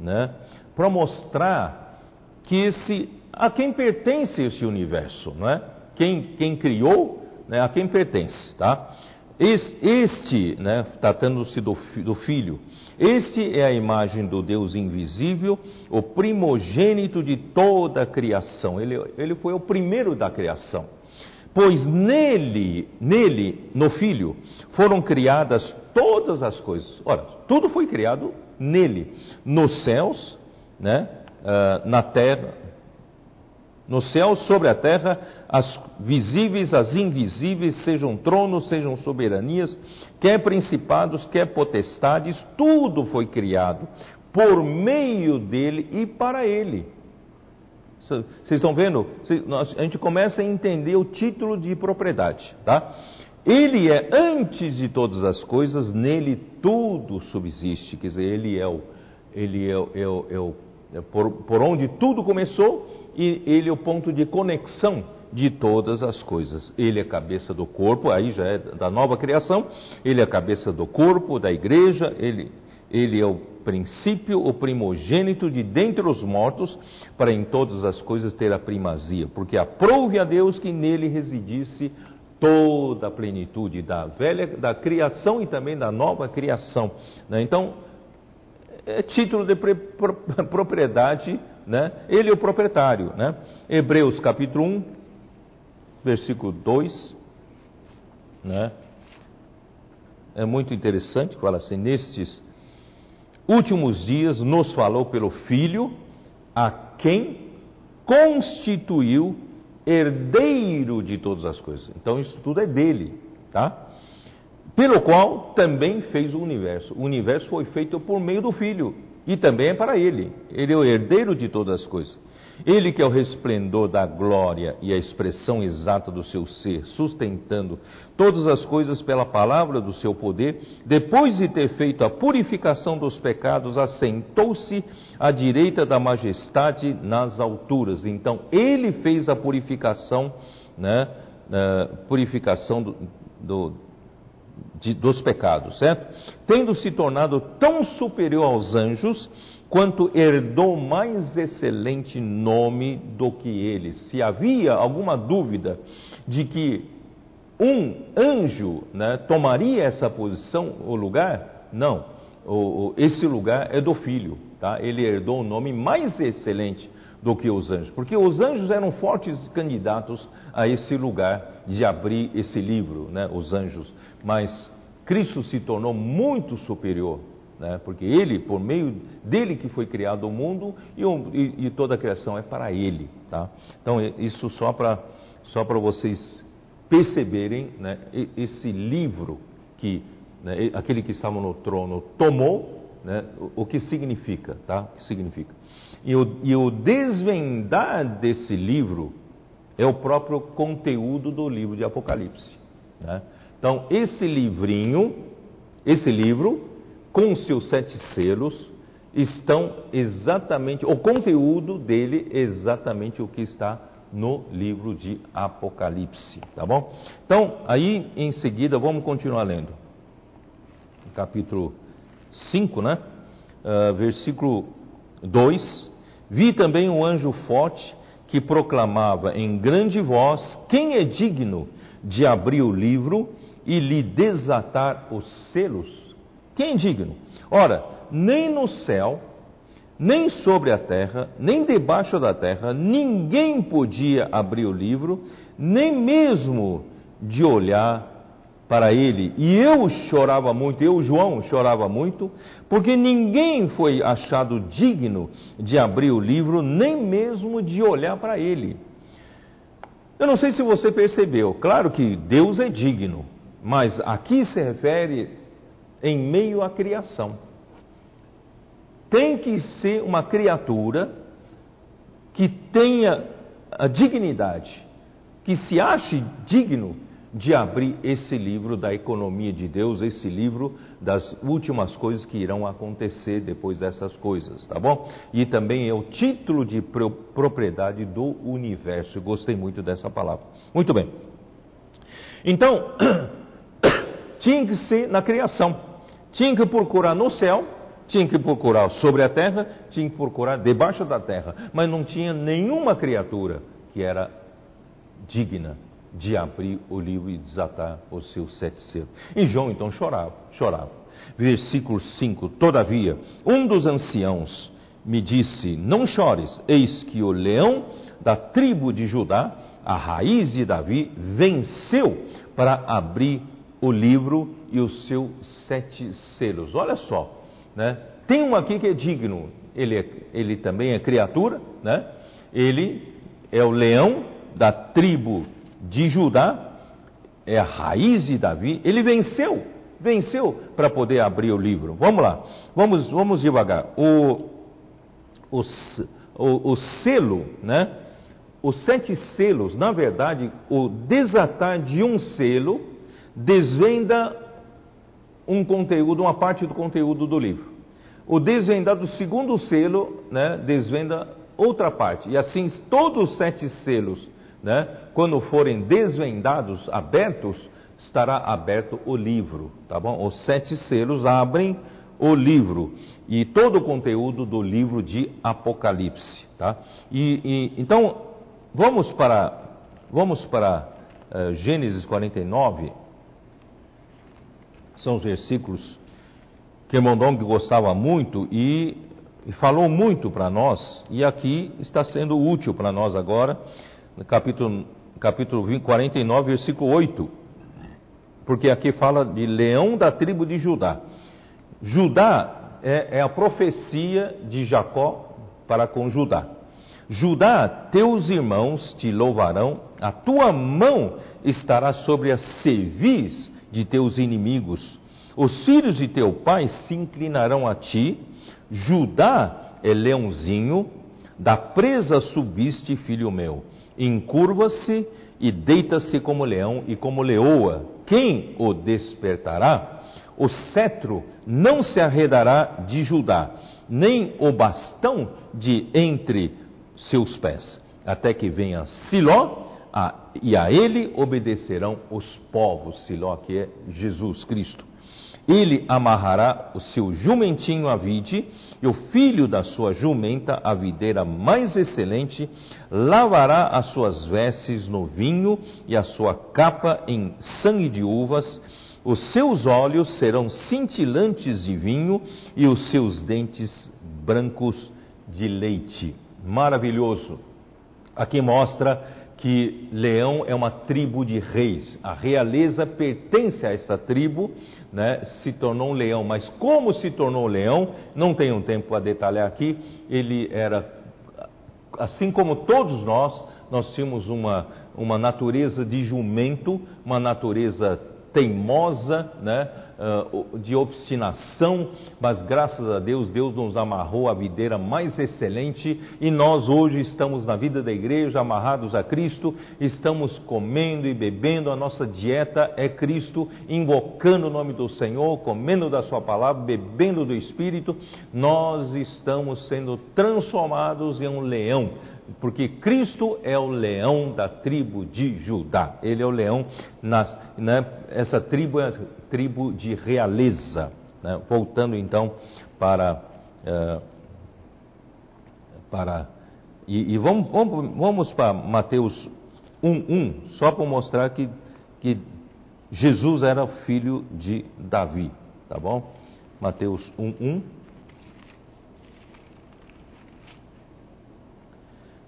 né? Para mostrar que esse, a quem pertence esse universo, não é? Quem, quem criou, né? a quem pertence, tá? Este, né, tratando-se do, do Filho, este é a imagem do Deus invisível, o primogênito de toda a criação. Ele, ele foi o primeiro da criação. Pois nele, nele, no Filho, foram criadas todas as coisas. Ora, tudo foi criado nele, nos céus, né, uh, na terra, no céu, sobre a terra, as visíveis, as invisíveis, sejam tronos, sejam soberanias, quer principados, quer potestades, tudo foi criado por meio dele e para ele. Vocês estão vendo? A gente começa a entender o título de propriedade, tá? Ele é antes de todas as coisas, nele tudo subsiste. Quer dizer, ele é o, ele é, o, é, o, é, o, é por, por onde tudo começou e ele é o ponto de conexão de todas as coisas. Ele é a cabeça do corpo, aí já é da nova criação, ele é a cabeça do corpo, da igreja, ele, ele é o princípio, o primogênito de dentre os mortos, para em todas as coisas ter a primazia, porque aprove a Deus que nele residisse toda a plenitude da velha, da criação e também da nova criação. Né? Então, é título de propriedade né? Ele é o proprietário, né? Hebreus capítulo 1, versículo 2, né? É muito interessante, fala assim, nestes últimos dias nos falou pelo Filho, a quem constituiu herdeiro de todas as coisas. Então isso tudo é dele, tá? Pelo qual também fez o universo. O universo foi feito por meio do Filho e também é para ele. Ele é o herdeiro de todas as coisas. Ele que é o resplendor da glória e a expressão exata do seu ser, sustentando todas as coisas pela palavra do seu poder, depois de ter feito a purificação dos pecados, assentou-se à direita da majestade nas alturas. Então, ele fez a purificação, né, uh, purificação do, do de, dos pecados, certo? Tendo se tornado tão superior aos anjos, quanto herdou mais excelente nome do que eles. Se havia alguma dúvida de que um anjo né, tomaria essa posição, o lugar, não. O, o, esse lugar é do filho, tá? Ele herdou um nome mais excelente do que os anjos, porque os anjos eram fortes candidatos a esse lugar de abrir esse livro, né, os anjos, mas Cristo se tornou muito superior né? porque ele, por meio dele que foi criado o mundo e, e, e toda a criação é para ele. Tá? Então, isso só para só vocês perceberem né, esse livro que né, aquele que estava no trono tomou, né, o, o, que significa, tá? O que significa. E o, e o desvendar desse livro é o próprio conteúdo do livro de Apocalipse. Né? Então, esse livrinho, esse livro, com seus sete selos, estão exatamente, o conteúdo dele é exatamente o que está no livro de Apocalipse, tá bom? Então, aí em seguida, vamos continuar lendo. Capítulo 5, né? Uh, versículo 2: Vi também um anjo forte que proclamava em grande voz: Quem é digno de abrir o livro e lhe desatar os selos? Quem é digno? Ora, nem no céu, nem sobre a terra, nem debaixo da terra, ninguém podia abrir o livro, nem mesmo de olhar para ele. E eu chorava muito, eu, João, chorava muito, porque ninguém foi achado digno de abrir o livro, nem mesmo de olhar para ele. Eu não sei se você percebeu, claro que Deus é digno, mas aqui se refere em meio à criação. Tem que ser uma criatura que tenha a dignidade, que se ache digno de abrir esse livro da economia de Deus, esse livro das últimas coisas que irão acontecer depois dessas coisas, tá bom? E também é o título de propriedade do universo. Gostei muito dessa palavra. Muito bem. Então, tinha que ser na criação. Tinha que procurar no céu, tinha que procurar sobre a terra, tinha que procurar debaixo da terra, mas não tinha nenhuma criatura que era digna de abrir o livro e desatar os seus sete selos. E João então chorava, chorava. Versículo 5: Todavia, um dos anciãos me disse: Não chores, eis que o leão da tribo de Judá, a raiz de Davi, venceu para abrir o livro e os seus sete selos. Olha só, né? Tem um aqui que é digno. Ele, é, ele também é criatura, né? Ele é o leão da tribo de Judá, é a raiz de Davi. Ele venceu, venceu para poder abrir o livro. Vamos lá, vamos, vamos devagar. O, o, o, o selo, né? Os sete selos, na verdade, o desatar de um selo desvenda um conteúdo, uma parte do conteúdo do livro. O desvendar do segundo selo, né, desvenda outra parte. E assim, todos os sete selos, né, quando forem desvendados, abertos, estará aberto o livro, tá bom? Os sete selos abrem o livro e todo o conteúdo do livro de Apocalipse, tá? E, e então vamos para vamos para uh, Gênesis 49 são os versículos que Mondong gostava muito e, falou muito para nós, e aqui está sendo útil para nós agora, no capítulo, capítulo 20, 49, versículo 8, porque aqui fala de leão da tribo de Judá. Judá é, é a profecia de Jacó para com Judá. Judá, teus irmãos te louvarão, a tua mão estará sobre as cerviz de teus inimigos. Os filhos de teu pai se inclinarão a ti. Judá é leãozinho Da presa subiste, filho meu. Encurva-se e deita-se como leão e como leoa. Quem o despertará? O cetro não se arredará de Judá, nem o bastão de entre seus pés, até que venha Siló, a, e a ele obedecerão os povos. Siló, que é Jesus Cristo. Ele amarrará o seu jumentinho à vide, e o filho da sua jumenta a videira mais excelente, lavará as suas vestes no vinho e a sua capa em sangue de uvas, os seus olhos serão cintilantes de vinho e os seus dentes brancos de leite. Maravilhoso. Aqui mostra que Leão é uma tribo de reis. A realeza pertence a essa tribo, né? se tornou um leão. Mas como se tornou leão, não tenho tempo a detalhar aqui. Ele era, assim como todos nós, nós tínhamos uma, uma natureza de jumento, uma natureza teimosa, né? Uh, de obstinação, mas graças a Deus, Deus nos amarrou a videira mais excelente e nós hoje estamos na vida da igreja amarrados a Cristo, estamos comendo e bebendo, a nossa dieta é Cristo, invocando o nome do Senhor, comendo da Sua palavra, bebendo do Espírito, nós estamos sendo transformados em um leão porque Cristo é o leão da tribo de Judá. Ele é o leão, nas, né, essa tribo é a tribo de realeza. Né? Voltando então para. Uh, para e, e vamos, vamos, vamos, para Mateus 1,1, só para mostrar que, que Jesus era filho de Davi. Tá bom? Mateus 1,1.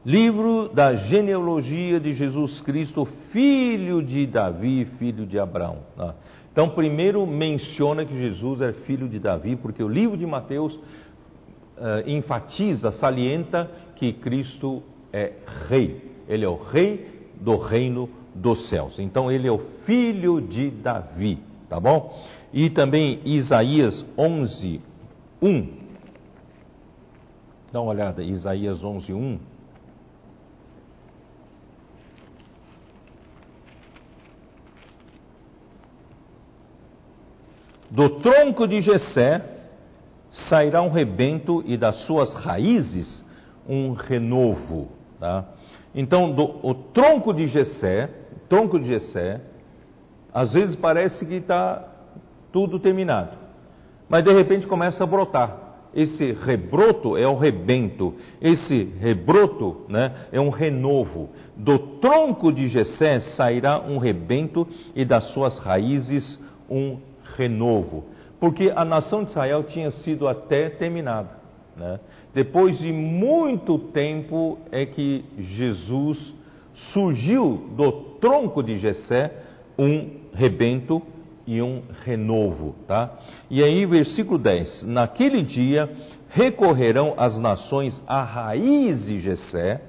Livro da genealogia de Jesus Cristo, filho de Davi, filho de Abraão. Tá? Então, primeiro menciona que Jesus é filho de Davi, porque o livro de Mateus uh, enfatiza, salienta que Cristo é rei. Ele é o rei do reino dos céus. Então, ele é o filho de Davi, tá bom? E também Isaías 11, 1. Dá uma olhada, Isaías 11, 1. Do tronco de Jessé sairá um rebento e das suas raízes um renovo. Tá? Então, do, o tronco de Jessé, tronco de Jessé, às vezes parece que está tudo terminado, mas de repente começa a brotar. Esse rebroto é o rebento, esse rebroto né, é um renovo. Do tronco de Jessé sairá um rebento e das suas raízes um renovo, porque a nação de Israel tinha sido até terminada. Né? Depois de muito tempo é que Jesus surgiu do tronco de Jessé um rebento e um renovo, tá? E aí, versículo 10: Naquele dia recorrerão as nações à raiz de Jessé,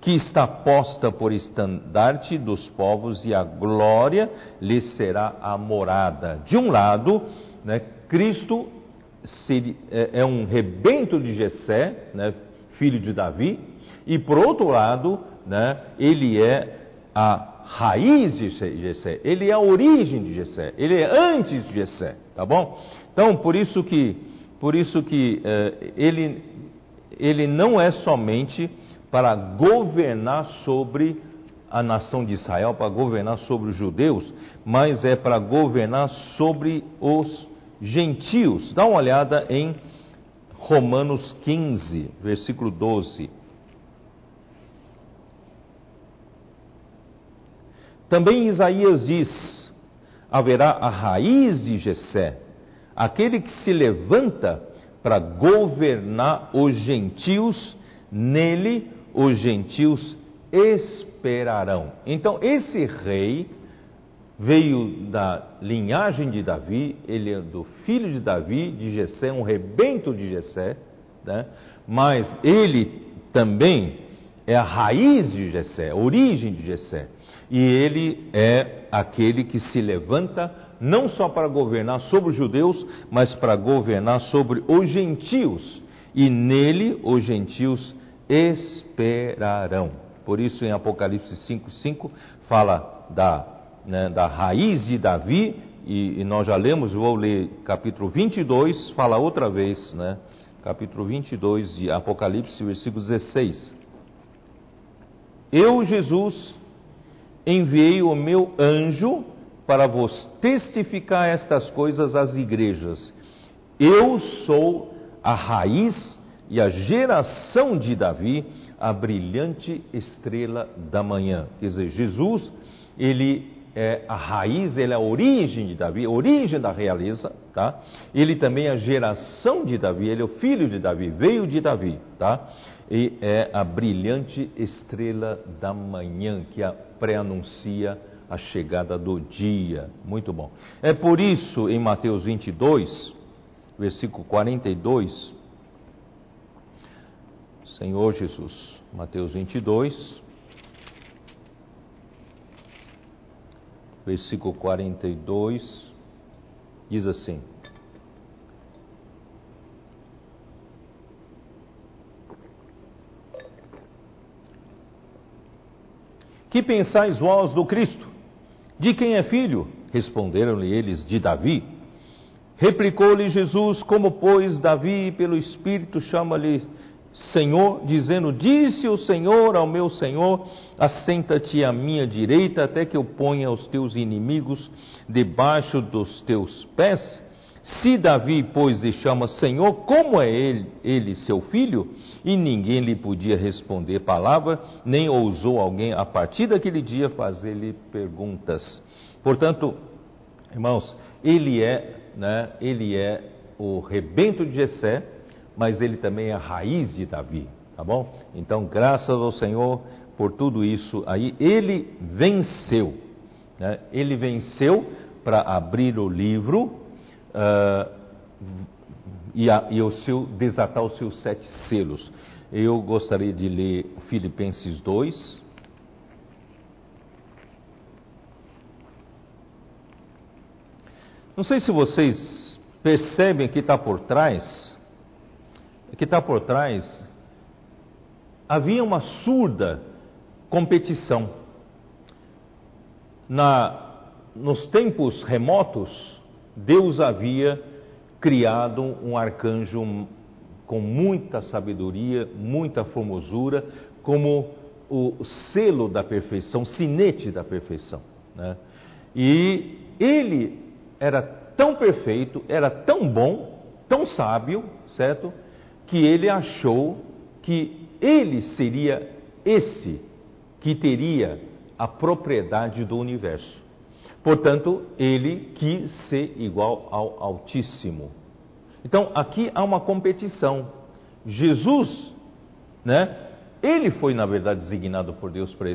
que está posta por estandarte dos povos, e a glória lhe será a morada. De um lado, né, Cristo é, é um rebento de Jessé, né, filho de Davi, e por outro lado, né, ele é a raiz de Jessé, ele é a origem de Jessé, ele é antes de Jessé, tá bom? Então, por isso que, por isso que uh, ele, ele não é somente para governar sobre a nação de Israel, para governar sobre os judeus, mas é para governar sobre os gentios. Dá uma olhada em Romanos 15, versículo 12. Também Isaías diz: haverá a raiz de Jessé, aquele que se levanta para governar os gentios, nele os gentios esperarão. Então, esse rei veio da linhagem de Davi, ele é do filho de Davi, de Jessé, um rebento de Jessé, né? mas ele também é a raiz de Jessé, a origem de Jessé. E ele é aquele que se levanta não só para governar sobre os judeus, mas para governar sobre os gentios. E nele os gentios esperarão. Por isso, em Apocalipse 5, 5, fala da, né, da raiz de Davi, e, e, nós já lemos, vou ler capítulo 22, fala outra vez, né? Capítulo 22 de Apocalipse, versículo 16. Eu, Jesus, enviei o meu anjo para vos testificar estas coisas às igrejas. Eu sou a raiz e a geração de Davi, a brilhante estrela da manhã. Quer dizer, Jesus, ele é a raiz, ele é a origem de Davi, a origem da realeza, tá? Ele também é a geração de Davi, ele é o filho de Davi, veio de Davi, tá? E é a brilhante estrela da manhã que pré-anuncia a chegada do dia. Muito bom. É por isso, em Mateus 22, versículo 42, Senhor Jesus, Mateus 22, versículo 42, diz assim: Que pensais vós do Cristo? De quem é filho? Responderam-lhe eles: De Davi. Replicou-lhe Jesus: Como, pois, Davi, pelo Espírito, chama-lhe Senhor, dizendo: Disse o Senhor ao meu Senhor: Assenta-te à minha direita, até que eu ponha os teus inimigos debaixo dos teus pés. Se Davi, pois, lhe chama Senhor, como é ele, ele seu filho? E ninguém lhe podia responder palavra, nem ousou alguém, a partir daquele dia, fazer-lhe perguntas. Portanto, irmãos, ele é, né, ele é o rebento de Jessé, mas ele também é a raiz de Davi, tá bom? Então, graças ao Senhor por tudo isso aí, ele venceu, né? ele venceu para abrir o livro uh, e, a, e o seu, desatar os seus sete selos. Eu gostaria de ler Filipenses 2. Não sei se vocês percebem que está por trás que está por trás, havia uma surda competição. Na, nos tempos remotos, Deus havia criado um arcanjo com muita sabedoria, muita formosura, como o selo da perfeição, sinete da perfeição. Né? E ele era tão perfeito, era tão bom, tão sábio, certo? Que ele achou que ele seria esse que teria a propriedade do universo. Portanto, ele quis ser igual ao Altíssimo. Então, aqui há uma competição. Jesus, né? Ele foi, na verdade, designado por Deus para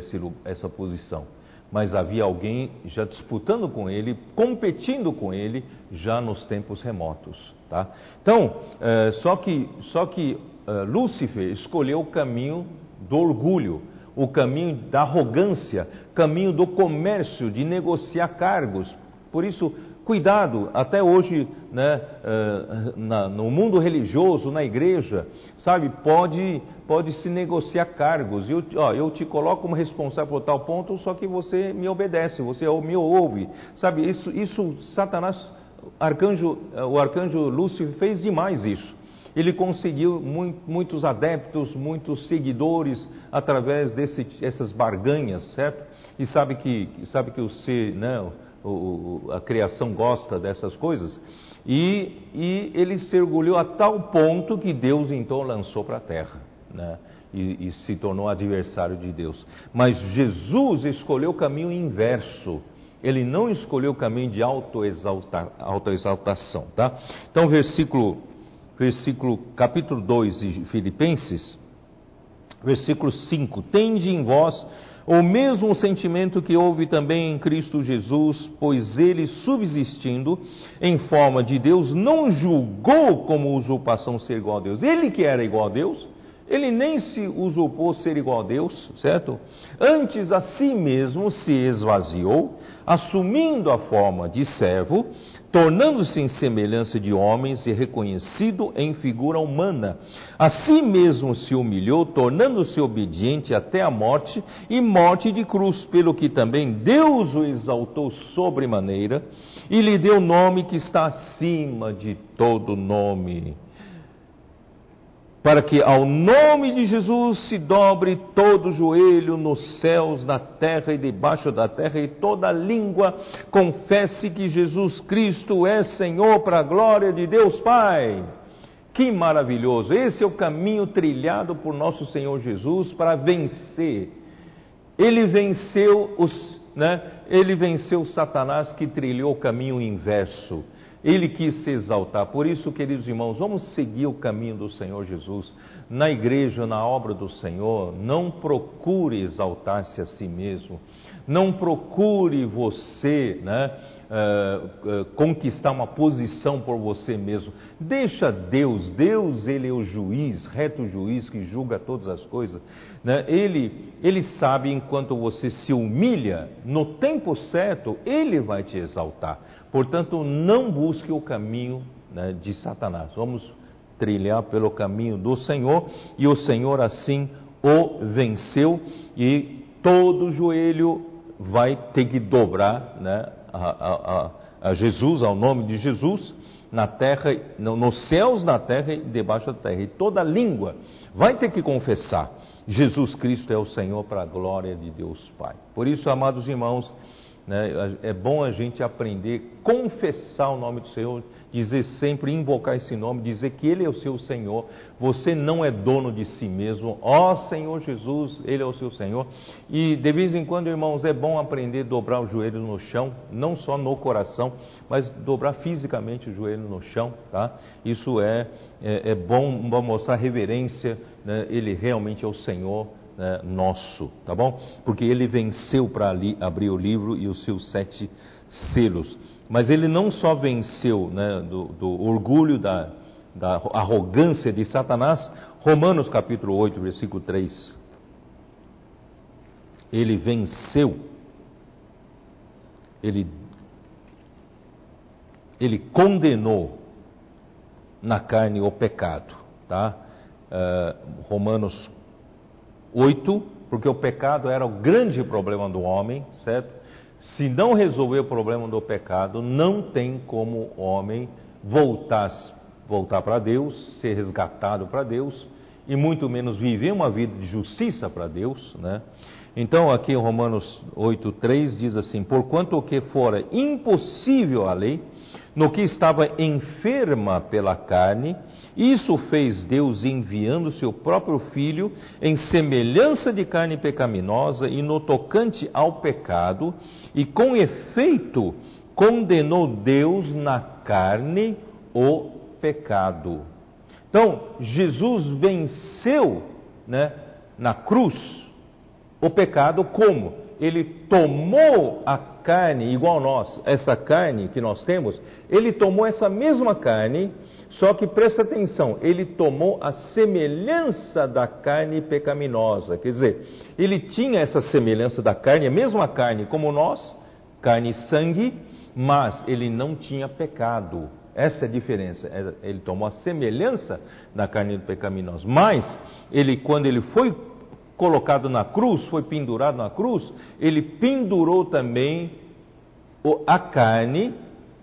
essa posição mas havia alguém já disputando com ele, competindo com ele, já nos tempos remotos. Tá? Então, é, só que, só que é, Lúcifer escolheu o caminho do orgulho, o caminho da arrogância, caminho do comércio, de negociar cargos. Por isso, Cuidado, até hoje, né, na, no mundo religioso, na igreja, sabe, pode, pode se negociar cargos. Eu, ó, eu te coloco como responsável por tal ponto, só que você me obedece, você me ouve. Sabe, isso, isso Satanás, arcanjo, eh, o arcanjo Lúcifer fez demais isso. Ele conseguiu muito, muitos adeptos, muitos seguidores através dessas barganhas, certo? E sabe que, sabe que o ser, né, o, a criação gosta dessas coisas. E, e, ele se orgulhou a tal ponto que Deus então lançou para a terra. Né? E, e, se tornou adversário de Deus. Mas Jesus escolheu o caminho inverso. Ele não escolheu o caminho de autoexalta, autoexaltação. Tá? Então, versículo, versículo, capítulo 2 de Filipenses, versículo 5: Tende em vós o mesmo sentimento que houve também em Cristo Jesus, pois ele, subsistindo em forma de Deus, não julgou como usurpação ser igual a Deus. Ele que era igual a Deus, Ele nem se usurpou ser igual a Deus, certo? Antes a si mesmo se esvaziou, assumindo a forma de servo, tornando-se em semelhança de homens e reconhecido em figura humana. A si mesmo se humilhou, tornando-se obediente até a morte e morte de cruz, pelo que também Deus o exaltou sobremaneira e lhe deu nome que está acima de todo nome para que ao nome de Jesus se dobre todo joelho nos céus, na terra e debaixo da terra, e toda língua confesse que Jesus Cristo é Senhor para a glória de Deus Pai. Que maravilhoso! Esse é o caminho trilhado por nosso Senhor Jesus para vencer. Ele venceu os, né? Ele venceu Satanás que trilhou o caminho inverso. Ele quis se exaltar. Por isso, queridos irmãos, vamos seguir o caminho do Senhor Jesus. Na igreja, na obra do Senhor, não procure exaltar-se a si mesmo. Não procure você, né? Uh, uh, conquistar uma posição por você mesmo. Deixa Deus, Deus ele é o juiz, reto juiz que julga todas as coisas. Né? Ele, ele sabe enquanto você se humilha, no tempo certo, ele vai te exaltar. Portanto, não busque o caminho né, de Satanás. Vamos trilhar pelo caminho do Senhor e o Senhor assim o venceu e todo joelho vai ter que dobrar né, a, a, a, Jesus, ao nome de Jesus, na terra, nos céus, na terra e debaixo da terra. E toda língua vai ter que confessar: Jesus Cristo é o Senhor para a glória de Deus Pai. Por isso, amados irmãos, né? É bom a gente aprender, confessar o nome do Senhor, dizer sempre, invocar esse nome, dizer que Ele é o seu Senhor. Você não é dono de si mesmo. Ó Senhor Jesus, Ele é o seu Senhor. E de vez em quando, irmãos, é bom aprender a dobrar o joelho no chão, não só no coração, mas dobrar fisicamente o joelho no chão. Tá? Isso é, é, é bom mostrar reverência. Né? Ele realmente é o Senhor né, nosso, tá bom? Porque ele venceu para abrir o livro e os seus sete selos. Mas ele não só venceu né, do, do, orgulho, da, da arrogância de Satanás, Romanos capítulo 8, versículo 3. Ele venceu, ele, ele condenou na carne o pecado, tá? Uh, Romanos 8, porque o pecado era o grande problema do homem, certo? Se não resolver o problema do pecado, não tem como o homem voltar, voltar para Deus, ser resgatado para Deus, e muito menos viver uma vida de justiça para Deus, né? Então, aqui em Romanos 8,3 diz assim: Porquanto o que fora impossível à lei, no que estava enferma pela carne, isso fez Deus enviando seu próprio Filho em semelhança de carne pecaminosa e no tocante ao pecado, e com efeito condenou Deus na carne o pecado. Então, Jesus venceu né, na cruz o pecado como? Ele tomou a carne igual nós, essa carne que nós temos, ele tomou essa mesma carne só que presta atenção, ele tomou a semelhança da carne pecaminosa. Quer dizer, ele tinha essa semelhança da carne, a mesma carne como nós, carne e sangue, mas ele não tinha pecado. Essa é a diferença. É, ele tomou a semelhança da carne pecaminosa. Mas ele, quando ele foi colocado na cruz, foi pendurado na cruz, ele pendurou também a carne,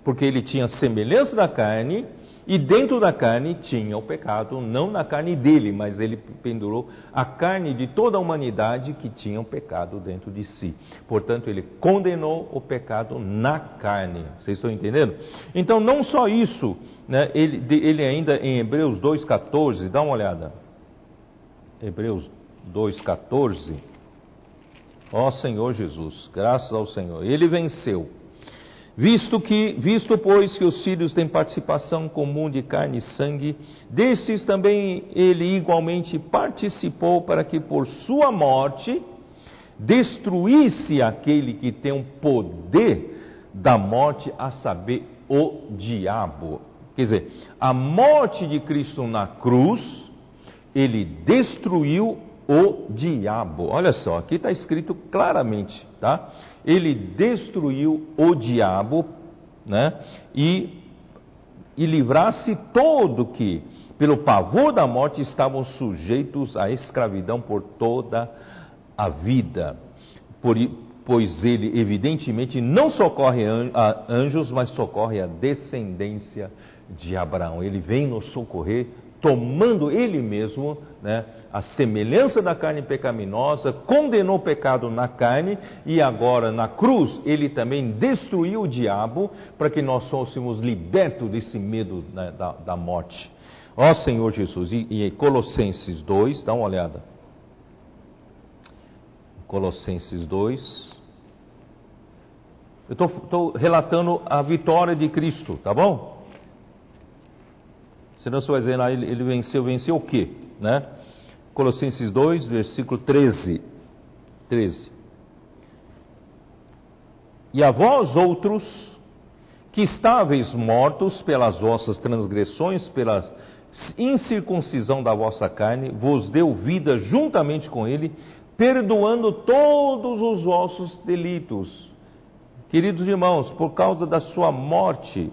porque ele tinha semelhança da carne e dentro da carne tinha o pecado, não na carne dele, mas ele pendurou a carne de toda a humanidade que tinha o pecado dentro de si. Portanto, ele condenou o pecado na carne. Vocês estão entendendo? Então, não só isso, né, ele, ele ainda em Hebreus 2,14, dá uma olhada. Hebreus 2,14. Ó Senhor Jesus, graças ao Senhor, ele venceu Visto que, visto pois que os filhos têm participação comum de carne e sangue, destes também ele igualmente participou para que por sua morte destruísse aquele que tem o poder da morte, a saber, o diabo. Quer dizer, a morte de Cristo na cruz ele destruiu o diabo. Olha só, aqui está escrito claramente, tá? Ele destruiu o diabo, né? E, e livrasse todo que, pelo pavor da morte, estavam sujeitos à escravidão por toda a vida. Por, pois ele, evidentemente, não socorre a anjos, mas socorre a descendência de Abraão. Ele vem nos socorrer tomando ele mesmo né, a semelhança da carne pecaminosa, condenou o pecado na carne e agora na cruz ele também destruiu o diabo para que nós fôssemos libertos desse medo né, da, da, morte. Ó Senhor Jesus, e, e Colossenses 2, dá uma olhada. Colossenses 2. Eu estou relatando a vitória de Cristo, tá bom? Senão você vai dizer, ah, ele, ele venceu, venceu o quê? Né? Colossenses 2, versículo 13. 13. E a vós outros, que estáveis mortos pelas vossas transgressões, pela incircuncisão da vossa carne, vos deu vida juntamente com ele, perdoando todos os vossos delitos. Queridos irmãos, por causa da sua morte,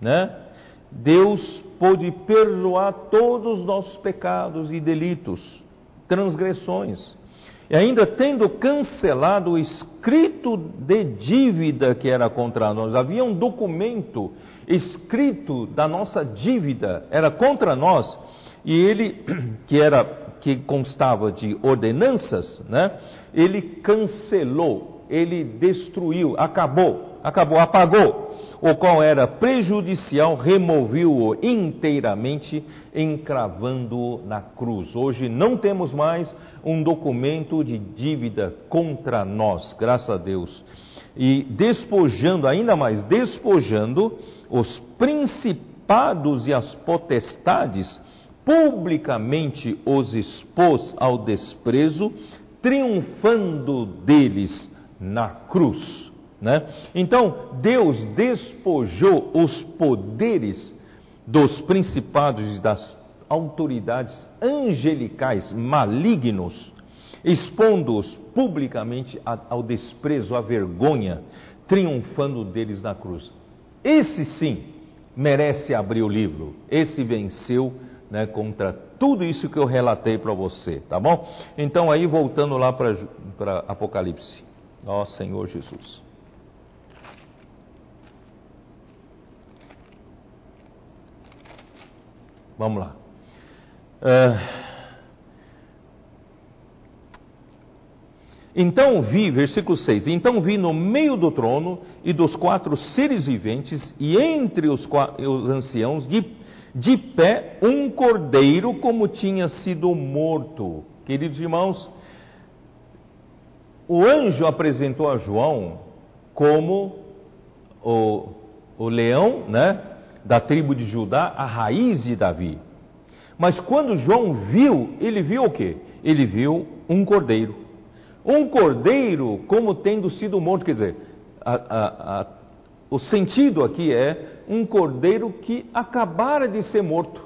né? Deus pôde perdoar todos os nossos pecados e delitos, transgressões. E ainda tendo cancelado o escrito de dívida que era contra nós, havia um documento escrito da nossa dívida, era contra nós, e ele, que era que constava de ordenanças, né? Ele cancelou, ele destruiu, acabou, acabou, apagou o qual era prejudicial, removeu-o inteiramente, encravando-o na cruz. Hoje não temos mais um documento de dívida contra nós, graças a Deus. E despojando, ainda mais, despojando os principados e as potestades, publicamente os expôs ao desprezo, triunfando deles na cruz. Né? Então, Deus despojou os poderes dos principados e das autoridades angelicais malignos, expondo-os publicamente ao desprezo, à vergonha, triunfando deles na cruz. Esse sim merece abrir o livro. Esse venceu né, contra tudo isso que eu relatei para você, tá bom? Então, aí voltando lá para Apocalipse. Ó Senhor Jesus. Vamos lá. É... Então vi, versículo 6: Então vi no meio do trono e dos quatro seres viventes, e entre os, os anciãos, de, de pé, um cordeiro como tinha sido morto. Queridos irmãos, o anjo apresentou a João como o, o leão, né? Da tribo de Judá, a raiz de Davi. Mas quando João viu, ele viu o quê? Ele viu um cordeiro. Um cordeiro como tendo sido morto, quer dizer, a, a, a, o sentido aqui é um cordeiro que acabara de ser morto.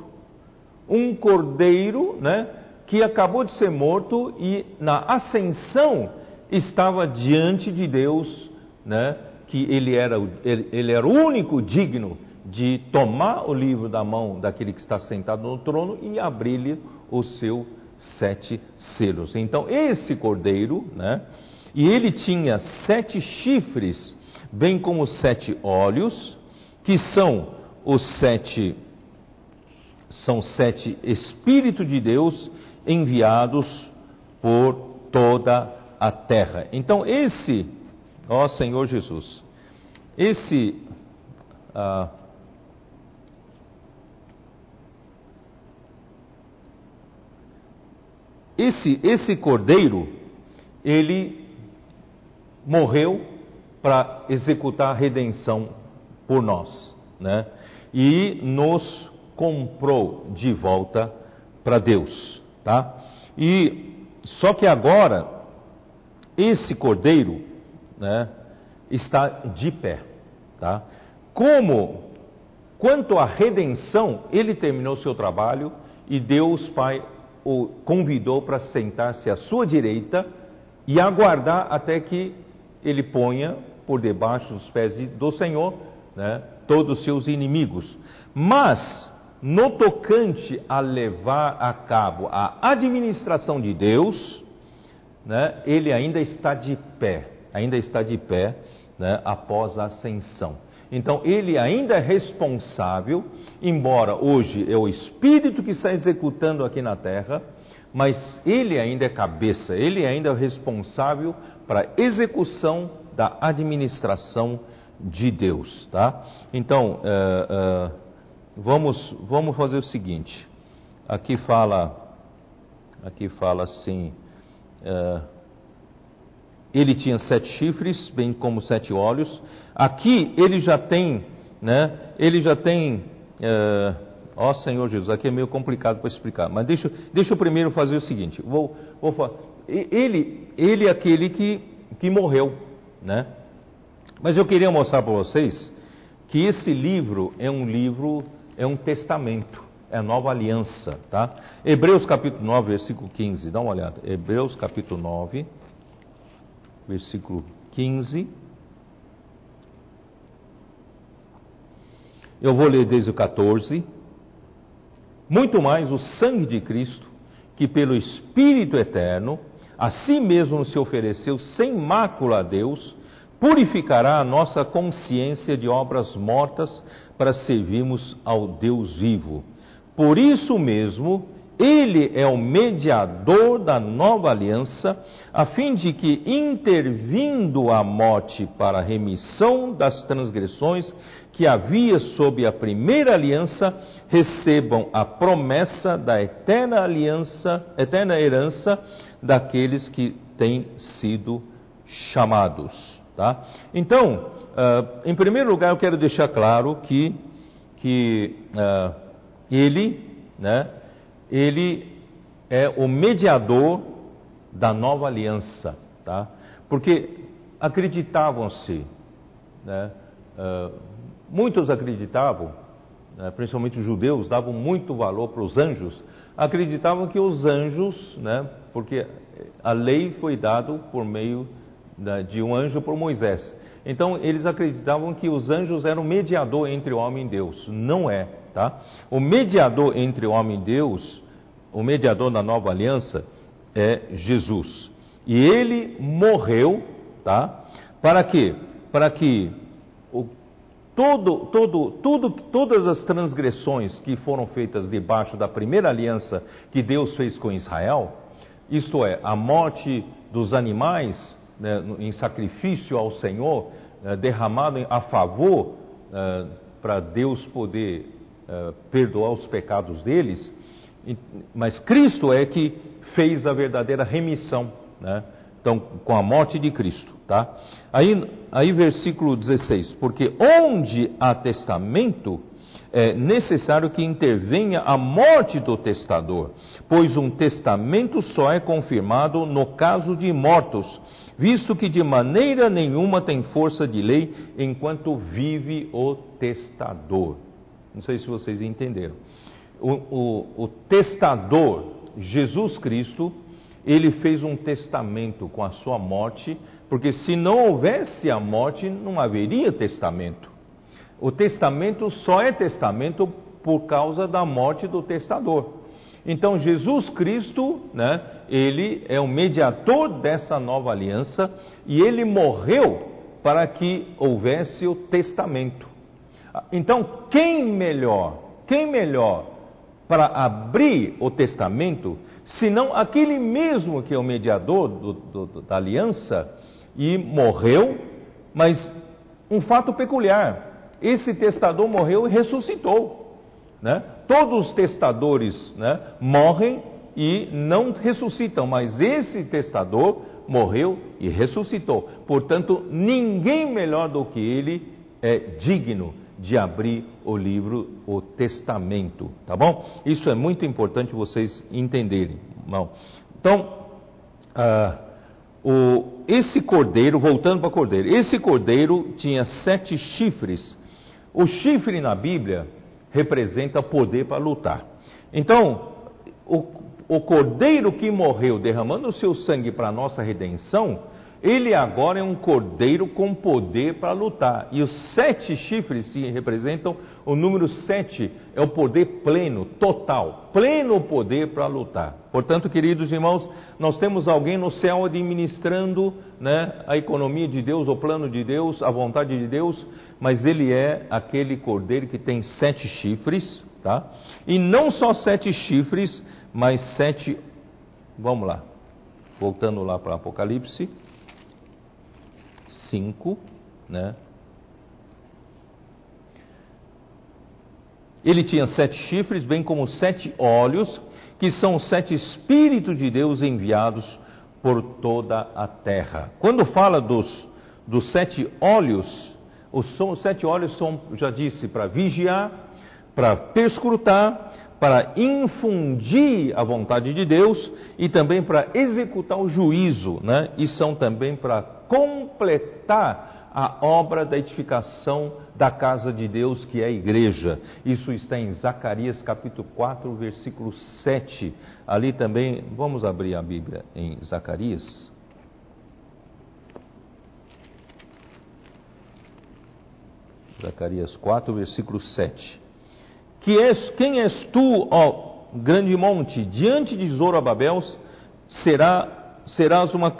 Um cordeiro, né, que acabou de ser morto e na ascensão estava diante de Deus, né, que ele era, ele, ele era o único digno de tomar o livro da mão daquele que está sentado no trono e abrir-lhe os seus sete selos. Então, esse cordeiro, né, e ele tinha sete chifres, bem como sete olhos, que são os sete são sete espíritos de Deus enviados por toda a terra. Então, esse, ó Senhor Jesus, esse ah, Esse, esse cordeiro, ele morreu para executar a redenção por nós, né? E nos comprou de volta para Deus, tá? E só que agora esse cordeiro, né, está de pé, tá? Como quanto à redenção, ele terminou seu trabalho e Deus Pai o convidou para sentar-se à sua direita e aguardar até que ele ponha por debaixo dos pés do Senhor né, todos os seus inimigos. Mas, no tocante a levar a cabo a administração de Deus, né, ele ainda está de pé, ainda está de pé né, após a ascensão. Então, ele ainda é responsável, embora hoje é o Espírito que está executando aqui na terra, mas ele ainda é cabeça, ele ainda é responsável para a execução da administração de Deus, tá? Então, uh, uh, vamos, vamos fazer o seguinte. Aqui fala, aqui fala assim. Uh, ele tinha sete chifres, bem como sete olhos. Aqui ele já tem, né? Ele já tem. Ó Senhor Jesus, aqui é meio complicado para explicar, mas deixa, deixa eu primeiro fazer o seguinte. Vou, vou falar. Ele, ele é aquele que, que morreu, né? Mas eu queria mostrar para vocês que esse livro é um livro, é um testamento, é a nova aliança, tá? Hebreus capítulo 9, versículo 15, dá uma olhada. Hebreus capítulo 9, versículo 15. Eu vou ler desde o 14. Muito mais o sangue de Cristo, que pelo Espírito eterno, a si mesmo se ofereceu sem mácula a Deus, purificará a nossa consciência de obras mortas para servirmos ao Deus vivo. Por isso mesmo, ele é o mediador da nova aliança, a fim de que, intervindo a morte para a remissão das transgressões que havia sob a primeira aliança, recebam a promessa da eterna aliança, eterna herança daqueles que têm sido chamados. Tá? Então, uh, em primeiro lugar, eu quero deixar claro que, que uh, ele, né, ele é o mediador da nova aliança, tá? Porque acreditavam-se, né, uh, muitos acreditavam, né, principalmente os judeus, davam muito valor para os anjos, acreditavam que os anjos, né, porque a lei foi dada por meio de um anjo por Moisés. Então eles acreditavam que os anjos eram mediador entre o homem e Deus. Não é, tá? O mediador entre o homem e Deus, o mediador da nova aliança é Jesus. E ele morreu, tá? Para quê? Para que o, todo, todo, tudo, todas as transgressões que foram feitas debaixo da primeira aliança que Deus fez com Israel, isto é, a morte dos animais, né, em sacrifício ao Senhor, né, derramado a favor né, para Deus poder eh, perdoar os pecados deles, mas Cristo é que fez a verdadeira remissão, né? Então, com a morte de Cristo, tá? Aí, aí versículo 16, porque onde há testamento, é necessário que intervenha a morte do testador, pois um testamento só é confirmado no caso de mortos, visto que de maneira nenhuma tem força de lei enquanto vive o testador. Não sei se vocês entenderam. O, o, o testador, Jesus Cristo, ele fez um testamento com a sua morte, porque se não houvesse a morte, não haveria testamento. O testamento só é testamento por causa da morte do testador. Então Jesus Cristo, né, ele é o mediador dessa nova aliança e ele morreu para que houvesse o testamento. Então, quem melhor, quem melhor para abrir o testamento, senão aquele mesmo que é o mediador do, do, da aliança e morreu, mas um fato peculiar: esse testador morreu e ressuscitou. Né? Todos os testadores né, morrem e não ressuscitam, mas esse testador morreu e ressuscitou. Portanto, ninguém melhor do que ele é digno de abrir o livro, o testamento, tá bom? Isso é muito importante vocês entenderem. Bom, então, ah, o, esse cordeiro, voltando para o cordeiro, esse cordeiro tinha sete chifres. O chifre na Bíblia representa poder para lutar. Então, o, o cordeiro que morreu derramando o seu sangue para a nossa redenção, ele agora é um cordeiro com poder para lutar. E os sete chifres se representam o número sete, é o poder pleno, total, pleno poder para lutar. Portanto, queridos irmãos, nós temos alguém no céu administrando né, a economia de Deus, o plano de Deus, a vontade de Deus, mas ele é aquele cordeiro que tem sete chifres, tá? E não só sete chifres, mas sete. Vamos lá, voltando lá para Apocalipse 5, né? Ele tinha sete chifres, bem como sete olhos, que são os sete Espíritos de Deus enviados por toda a terra. Quando fala dos, dos sete olhos, os, os sete olhos são, já disse, para vigiar, para perscrutar, para infundir a vontade de Deus e também para executar o juízo, né? e são também para completar a obra da edificação da casa de Deus, que é a igreja. Isso está em Zacarias capítulo 4, versículo 7. Ali também, vamos abrir a Bíblia em Zacarias. Zacarias 4, versículo 7. Que és, quem és tu, ó grande monte, diante de Zorobabel será, serás uma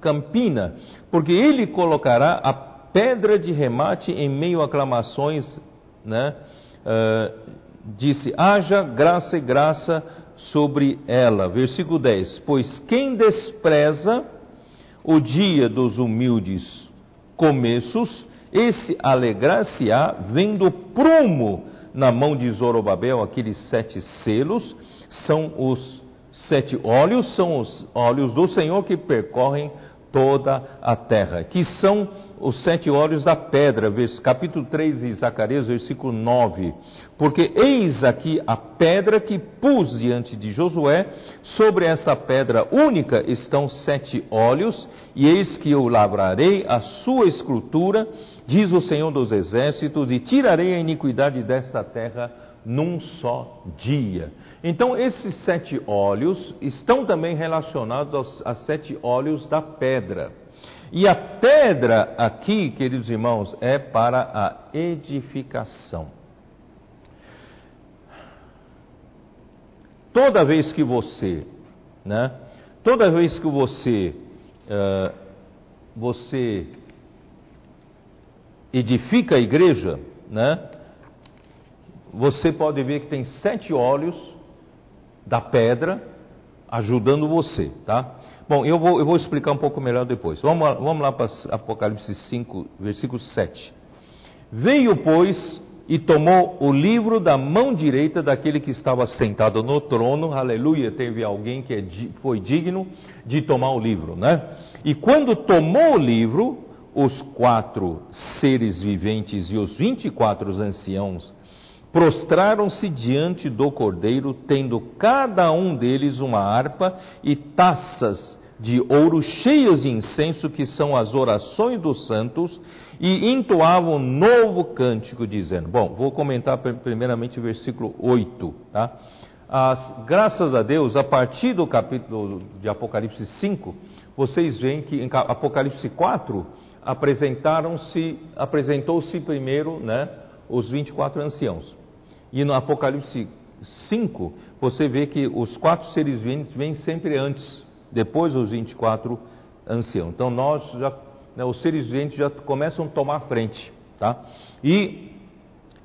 campina, porque ele colocará a pedra de remate em meio a aclamações, né? Uh, disse: haja graça e graça sobre ela. Versículo 10: Pois quem despreza o dia dos humildes começos, esse alegrar-se-á vendo prumo na mão de Zorobabel aqueles sete selos, são os sete olhos, são os olhos do Senhor que percorrem toda a terra, que são os sete olhos da pedra, capítulo 3 de Zacarias, versículo 9. Porque eis aqui a pedra que pus diante de Josué, sobre essa pedra única estão sete olhos, e eis que eu lavrarei a sua escultura, diz o Senhor dos Exércitos, e tirarei a iniquidade desta terra num só dia. Então, esses sete olhos estão também relacionados aos, aos sete olhos da pedra. E a pedra aqui, queridos irmãos, é para a edificação. Toda vez que você, né, toda vez que você, uh, você edifica a igreja, né, você pode ver que tem sete olhos da pedra ajudando você, tá? Bom, eu vou, eu vou explicar um pouco melhor depois. Vamos lá, vamos lá para Apocalipse 5, versículo 7. Veio, pois, e tomou o livro da mão direita daquele que estava sentado no trono, aleluia, teve alguém que é foi digno de tomar o livro, né? E quando tomou o livro, os quatro seres viventes e os vinte e quatro anciãos prostraram-se diante do cordeiro, tendo cada um deles uma harpa e taças de ouro cheias de incenso, que são as orações dos santos, e entoavam um novo cântico, dizendo: Bom, vou comentar primeiramente o versículo 8, tá? As, graças a Deus, a partir do capítulo de Apocalipse 5, vocês veem que em Apocalipse 4 apresentaram-se, apresentou-se primeiro, né, os 24 anciãos. E no Apocalipse 5, você vê que os quatro seres viventes vêm sempre antes, depois os 24 anciãos. Então nós já, né, os seres viventes já começam a tomar frente, tá? E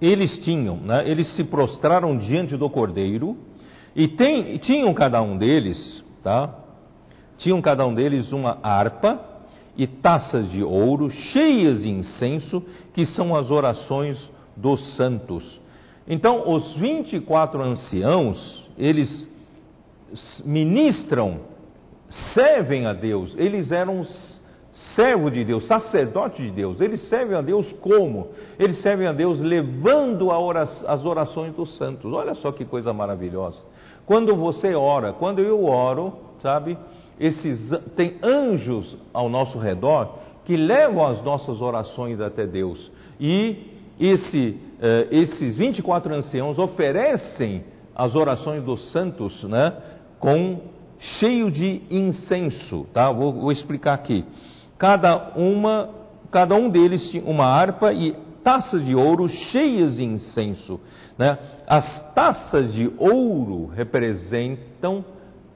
eles tinham, né, eles se prostraram diante do Cordeiro e tem, tinham cada um deles, tá? Tinham cada um deles uma harpa e taças de ouro cheias de incenso, que são as orações dos santos. Então, os 24 anciãos, eles ministram, servem a Deus, eles eram servo de Deus, sacerdote de Deus. Eles servem a Deus como? Eles servem a Deus levando as orações dos santos. Olha só que coisa maravilhosa. Quando você ora, quando eu oro, sabe, esses tem anjos ao nosso redor que levam as nossas orações até Deus. E esse, uh, esses 24 anciãos oferecem as orações dos santos, né, com cheio de incenso, tá? Vou, vou explicar aqui. Cada uma, cada um deles tinha uma harpa e taças de ouro cheias de incenso, né? As taças de ouro representam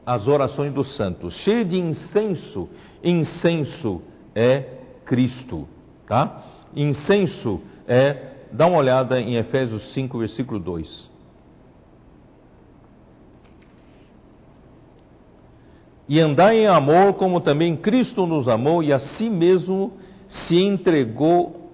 as orações dos santos. Cheio de incenso, incenso é Cristo, tá? Incenso é, dá uma olhada em Efésios 5, versículo 2. E andai em amor, como também Cristo nos amou e a si mesmo se entregou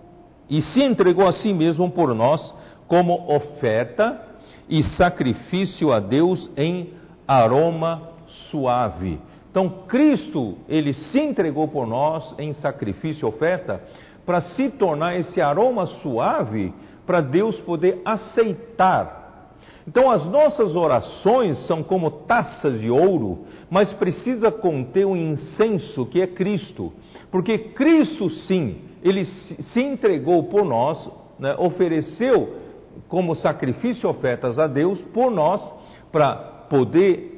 e se entregou a si mesmo por nós como oferta e sacrifício a Deus em aroma suave. Então Cristo, ele se entregou por nós em sacrifício e oferta para se tornar esse aroma suave para Deus poder aceitar. Então as nossas orações são como taças de ouro, mas precisa conter um incenso que é Cristo, porque Cristo sim, ele se entregou por nós, né, ofereceu como sacrifício ofertas a Deus por nós para poder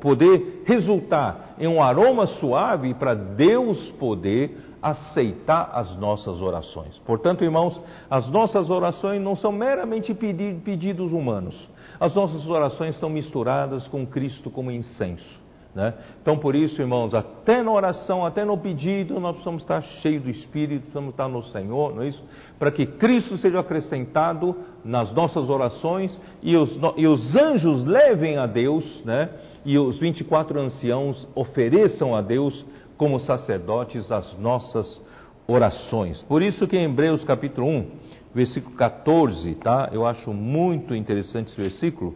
poder resultar em um aroma suave para Deus poder aceitar as nossas orações. Portanto, irmãos, as nossas orações não são meramente pedidos humanos. As nossas orações estão misturadas com Cristo como incenso. Né? Então, por isso, irmãos, até na oração, até no pedido, nós precisamos estar cheios do Espírito, precisamos estar no Senhor, não é isso? Para que Cristo seja acrescentado nas nossas orações e os, e os anjos levem a Deus, né? E os 24 anciãos ofereçam a Deus como sacerdotes as nossas orações. Por isso que em Hebreus capítulo 1, versículo 14, tá? Eu acho muito interessante esse versículo,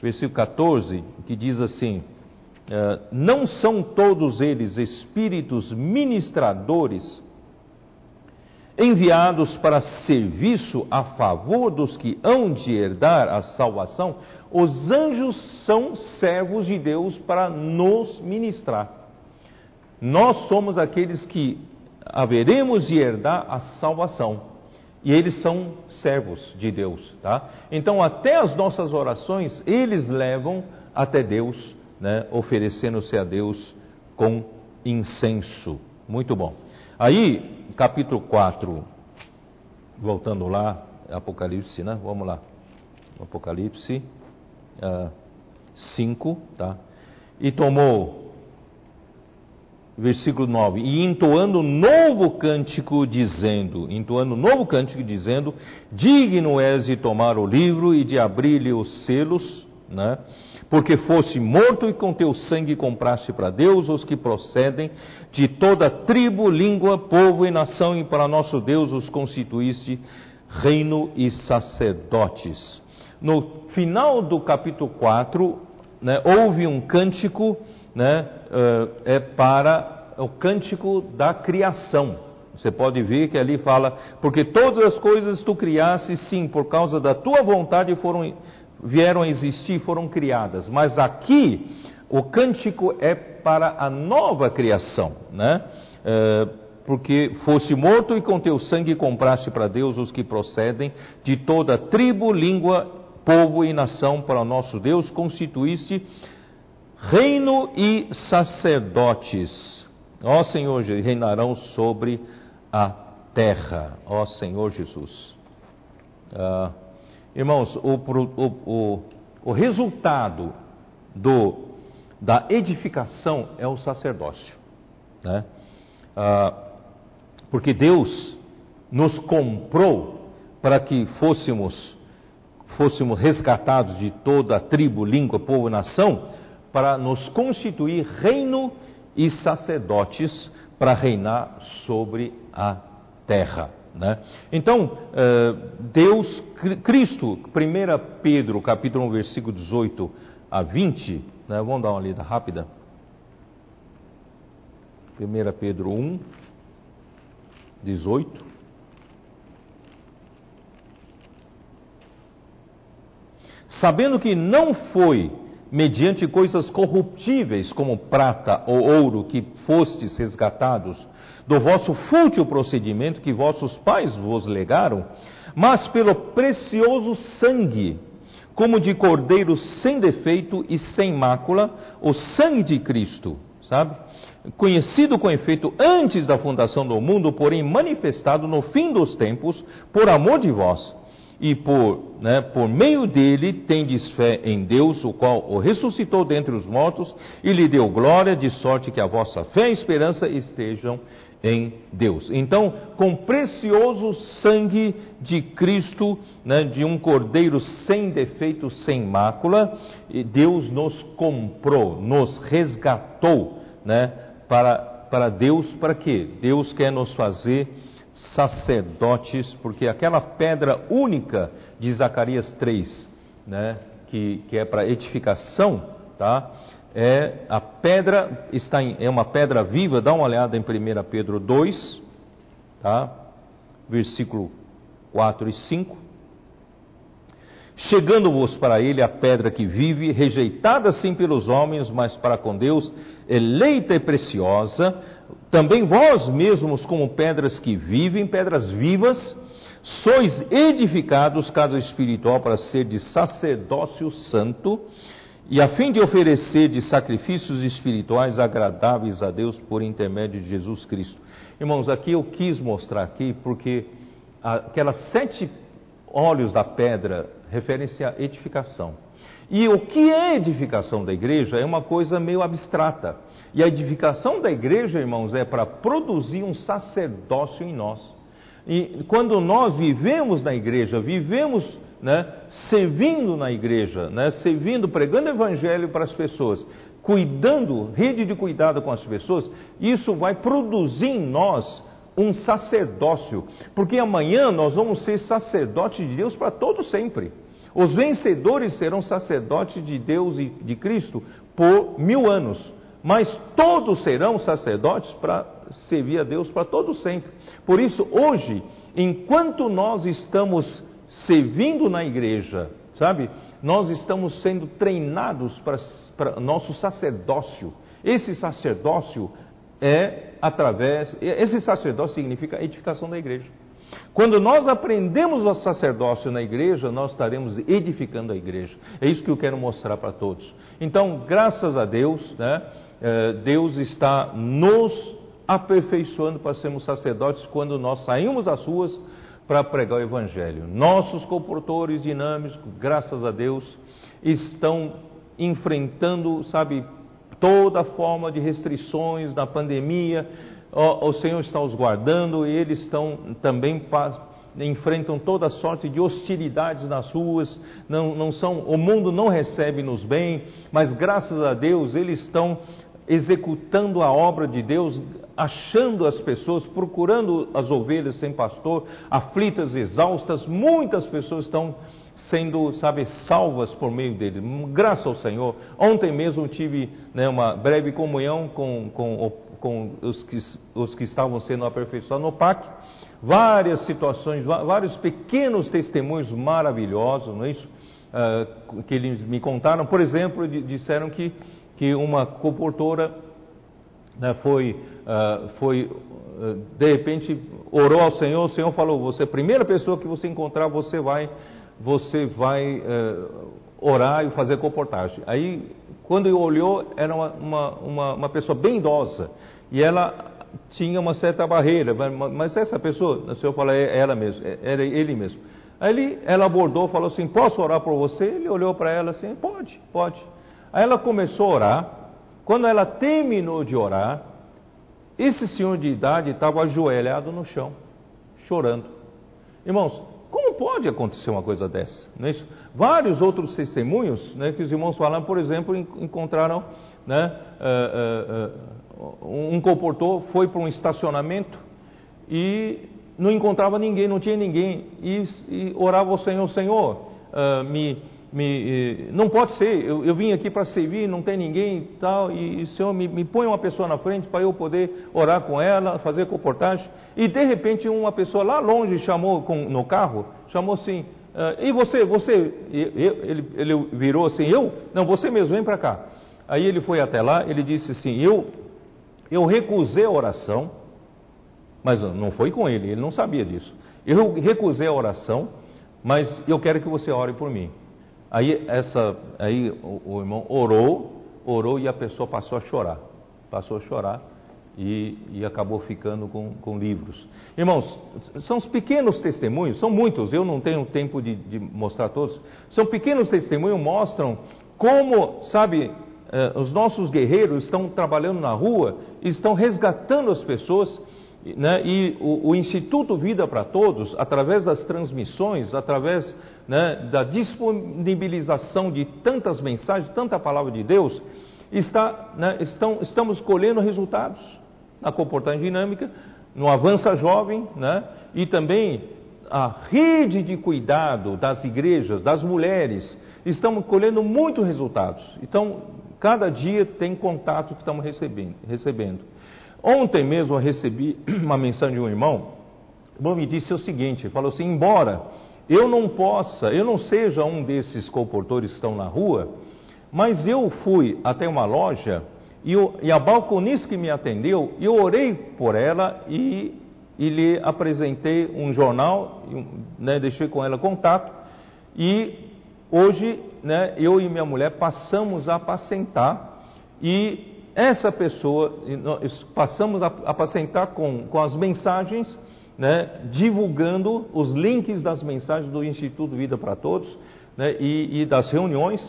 versículo 14, que diz assim: uh, Não são todos eles espíritos ministradores enviados para serviço a favor dos que hão de herdar a salvação? Os anjos são servos de Deus para nos ministrar. Nós somos aqueles que haveremos de herdar a salvação. E eles são servos de Deus, tá? Então, até as nossas orações, eles levam até Deus, né? Oferecendo-se a Deus com incenso. Muito bom. Aí, capítulo 4, voltando lá, Apocalipse, né? Vamos lá. Apocalipse uh, ah, 5, tá? E tomou versículo 9, e entoando novo cântico dizendo, entoando novo cântico dizendo, digno és de tomar o livro e de abrir-lhe os selos, né? Porque fosse morto e com teu sangue compraste para Deus os que procedem de toda tribo, língua, povo e nação, e para nosso Deus os constituíste reino e sacerdotes. No final do capítulo 4, né, houve um cântico né, é para o cântico da criação. Você pode ver que ali fala, porque todas as coisas tu criaste, sim, por causa da tua vontade foram, vieram a existir, foram criadas. Mas aqui, o cântico é para a nova criação, né? Uh, porque fosse morto e com teu sangue compraste para Deus os que procedem de toda tribo, língua, povo e nação para o nosso Deus, constituíste reino e sacerdotes, ó Senhor, reinarão sobre a terra, ó Senhor Jesus. Ah, irmãos, o, o, o, o resultado do, da edificação é o sacerdócio, né? Ah, porque Deus nos comprou para que fôssemos fôssemos resgatados de toda a tribo, língua, povo e nação, para nos constituir reino e sacerdotes para reinar sobre a terra. Né? Então, eh, Deus, Cristo, 1 Pedro, capítulo 1, versículo 18 a 20, né? vamos dar uma lida rápida. 1 Pedro 1, 18. Sabendo que não foi mediante coisas corruptíveis, como prata ou ouro, que fostes resgatados do vosso fútil procedimento que vossos pais vos legaram, mas pelo precioso sangue, como de cordeiro sem defeito e sem mácula, o sangue de Cristo, sabe? Conhecido com efeito antes da fundação do mundo, porém manifestado no fim dos tempos, por amor de vós. E por, né, por meio dele tendes fé em Deus, o qual o ressuscitou dentre os mortos e lhe deu glória, de sorte que a vossa fé e esperança estejam em Deus. Então, com precioso sangue de Cristo, né, de um cordeiro sem defeito, sem mácula, Deus nos comprou, nos resgatou, né, para, para Deus, para quê? Deus quer nos fazer sacerdotes, porque aquela pedra única de Zacarias 3, né, que, que é para edificação, tá? é a pedra está em, é uma pedra viva, dá uma olhada em 1 Pedro 2, tá? Versículo 4 e 5. Chegando-vos para ele a pedra que vive, rejeitada sim pelos homens, mas para com Deus, eleita e preciosa, também vós mesmos, como pedras que vivem, pedras vivas, sois edificados, casa espiritual, para ser de sacerdócio santo, e a fim de oferecer de sacrifícios espirituais agradáveis a Deus por intermédio de Jesus Cristo. Irmãos, aqui eu quis mostrar aqui porque aquelas sete olhos da pedra referem-se à edificação. E o que é edificação da igreja é uma coisa meio abstrata. E a edificação da igreja, irmãos, é para produzir um sacerdócio em nós. E quando nós vivemos na igreja, vivemos né, servindo na igreja, né, servindo, pregando evangelho para as pessoas, cuidando, rede de cuidado com as pessoas, isso vai produzir em nós um sacerdócio, porque amanhã nós vamos ser sacerdotes de Deus para todo sempre. Os vencedores serão sacerdotes de Deus e de Cristo por mil anos, mas todos serão sacerdotes para servir a Deus para todo sempre. Por isso, hoje, enquanto nós estamos servindo na igreja, sabe? Nós estamos sendo treinados para, nosso sacerdócio. Esse sacerdócio é através, esse sacerdócio significa edificação da igreja. Quando nós aprendemos o sacerdócio na igreja, nós estaremos edificando a igreja. É isso que eu quero mostrar para todos. Então, graças a Deus, né, Deus está nos aperfeiçoando para sermos sacerdotes quando nós saímos das ruas para pregar o Evangelho. Nossos comportores dinâmicos, graças a Deus, estão enfrentando, sabe, toda forma de restrições da pandemia. O, o Senhor está os guardando e eles estão também enfrentam toda sorte de hostilidades nas ruas, não, não são, o mundo não recebe-nos bem, mas graças a Deus eles estão executando a obra de Deus, achando as pessoas, procurando as ovelhas sem pastor, aflitas, exaustas, muitas pessoas estão sendo, sabe, salvas por meio dele. Graças ao Senhor. Ontem mesmo tive né, uma breve comunhão com, com, com os, que, os que estavam sendo aperfeiçoados no PAC. Várias situações, vários pequenos testemunhos maravilhosos, não é isso? Uh, que eles me contaram. Por exemplo, disseram que que uma comportora né, foi, uh, foi uh, de repente orou ao Senhor, o Senhor falou: você, a primeira pessoa que você encontrar, você vai, você vai uh, orar e fazer comportagem. Aí, quando ele olhou, era uma, uma, uma, uma pessoa bem idosa e ela tinha uma certa barreira, mas essa pessoa, o Senhor falou, é ela mesmo, é, era ele mesmo. Aí ele, ela abordou, falou assim: posso orar por você? Ele olhou para ela assim: pode, pode. Aí ela começou a orar. Quando ela terminou de orar, esse senhor de idade estava ajoelhado no chão, chorando. Irmãos, como pode acontecer uma coisa dessa? É? Vários outros testemunhos né, que os irmãos falaram, por exemplo, encontraram né, uh, uh, uh, um comportor foi para um estacionamento e não encontrava ninguém, não tinha ninguém, e, e orava ao Senhor, Senhor, me me, não pode ser, eu, eu vim aqui para servir, não tem ninguém e tal, e, o Senhor me, me põe uma pessoa na frente para eu poder orar com ela, fazer comportagem. E de repente uma pessoa lá longe chamou com, no carro, chamou assim, uh, e você, você, eu, ele, ele virou assim, eu? Não, você mesmo, vem para cá. Aí ele foi até lá, ele disse assim, eu, eu recusei a oração, mas não foi com ele, ele não sabia disso. Eu recusei a oração, mas eu quero que você ore por mim. Aí, essa, aí o, o irmão orou, orou e a pessoa passou a chorar. Passou a chorar e, e, acabou ficando com, com, livros. Irmãos, são os pequenos testemunhos, são muitos, eu não tenho tempo de, de mostrar todos. São pequenos testemunhos, mostram como, sabe, eh, os nossos guerreiros estão trabalhando na rua, estão resgatando as pessoas né, e o, o, Instituto Vida para Todos, através das transmissões, através né, da disponibilização de tantas mensagens, tanta palavra de Deus, está, né, estão, estamos colhendo resultados na comportagem dinâmica, no Avança Jovem, né, e também a rede de cuidado das igrejas, das mulheres, estamos colhendo muitos resultados. Então, cada dia tem contato que estamos recebendo. recebendo. Ontem mesmo eu recebi uma mensagem de um irmão, irmão me disse o seguinte, falou assim, embora eu não possa, eu não seja um desses comportores que estão na rua, mas eu fui até uma loja e, eu, e a balconista que me atendeu, eu orei por ela e, e lhe apresentei um jornal, né, deixei com ela contato e hoje né, eu e minha mulher passamos a apacentar e essa pessoa, passamos a apacentar com, com as mensagens, né, divulgando os links das mensagens do Instituto Vida para Todos né, e, e, das reuniões.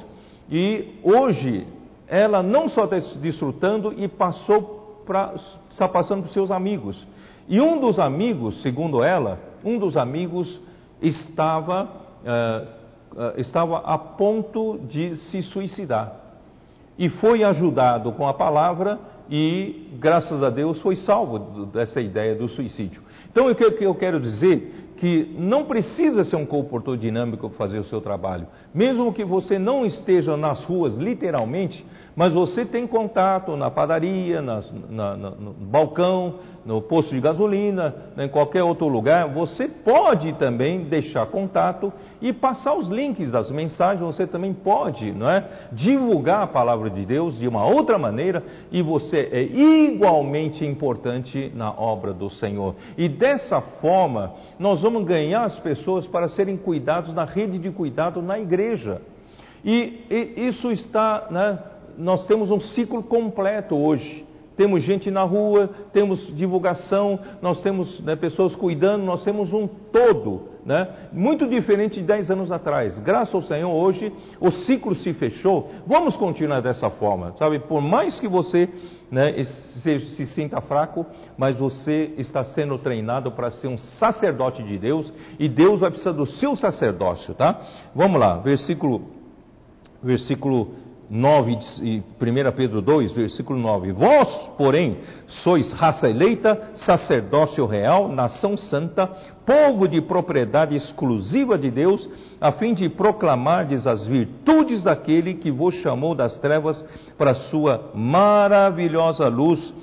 E hoje ela não só está desfrutando e passou para está passando para seus amigos. E um dos amigos, segundo ela, um dos amigos estava, uh, uh, estava a ponto de se suicidar e foi ajudado com a palavra e, graças a Deus, foi salvo dessa ideia do suicídio. Então, o que eu quero dizer que não precisa ser um comportor dinâmico para fazer o seu trabalho. Mesmo que você não esteja nas ruas, literalmente, mas você tem contato na padaria, na, na, no balcão, no posto de gasolina, né, em qualquer outro lugar, você pode também deixar contato e passar os links das mensagens, você também pode não é, divulgar a palavra de Deus de uma outra maneira e você é igualmente importante na obra do Senhor. E dessa forma, nós vamos ganhar as pessoas para serem cuidados na rede de cuidado na igreja. E, e isso está, né, nós temos um ciclo completo hoje temos gente na rua, temos divulgação, nós temos né, pessoas cuidando, nós temos um todo, né? muito diferente de 10 anos atrás. Graças ao Senhor, hoje o ciclo se fechou. Vamos continuar dessa forma, sabe? Por mais que você né, se, se sinta fraco, mas você está sendo treinado para ser um sacerdote de Deus e Deus vai precisar do seu sacerdócio, tá? Vamos lá, versículo, versículo 9, 1 Pedro 2, versículo 9: Vós, porém, sois raça eleita, sacerdócio real, nação santa, povo de propriedade exclusiva de Deus, a fim de proclamardes as virtudes daquele que vos chamou das trevas para a sua maravilhosa luz.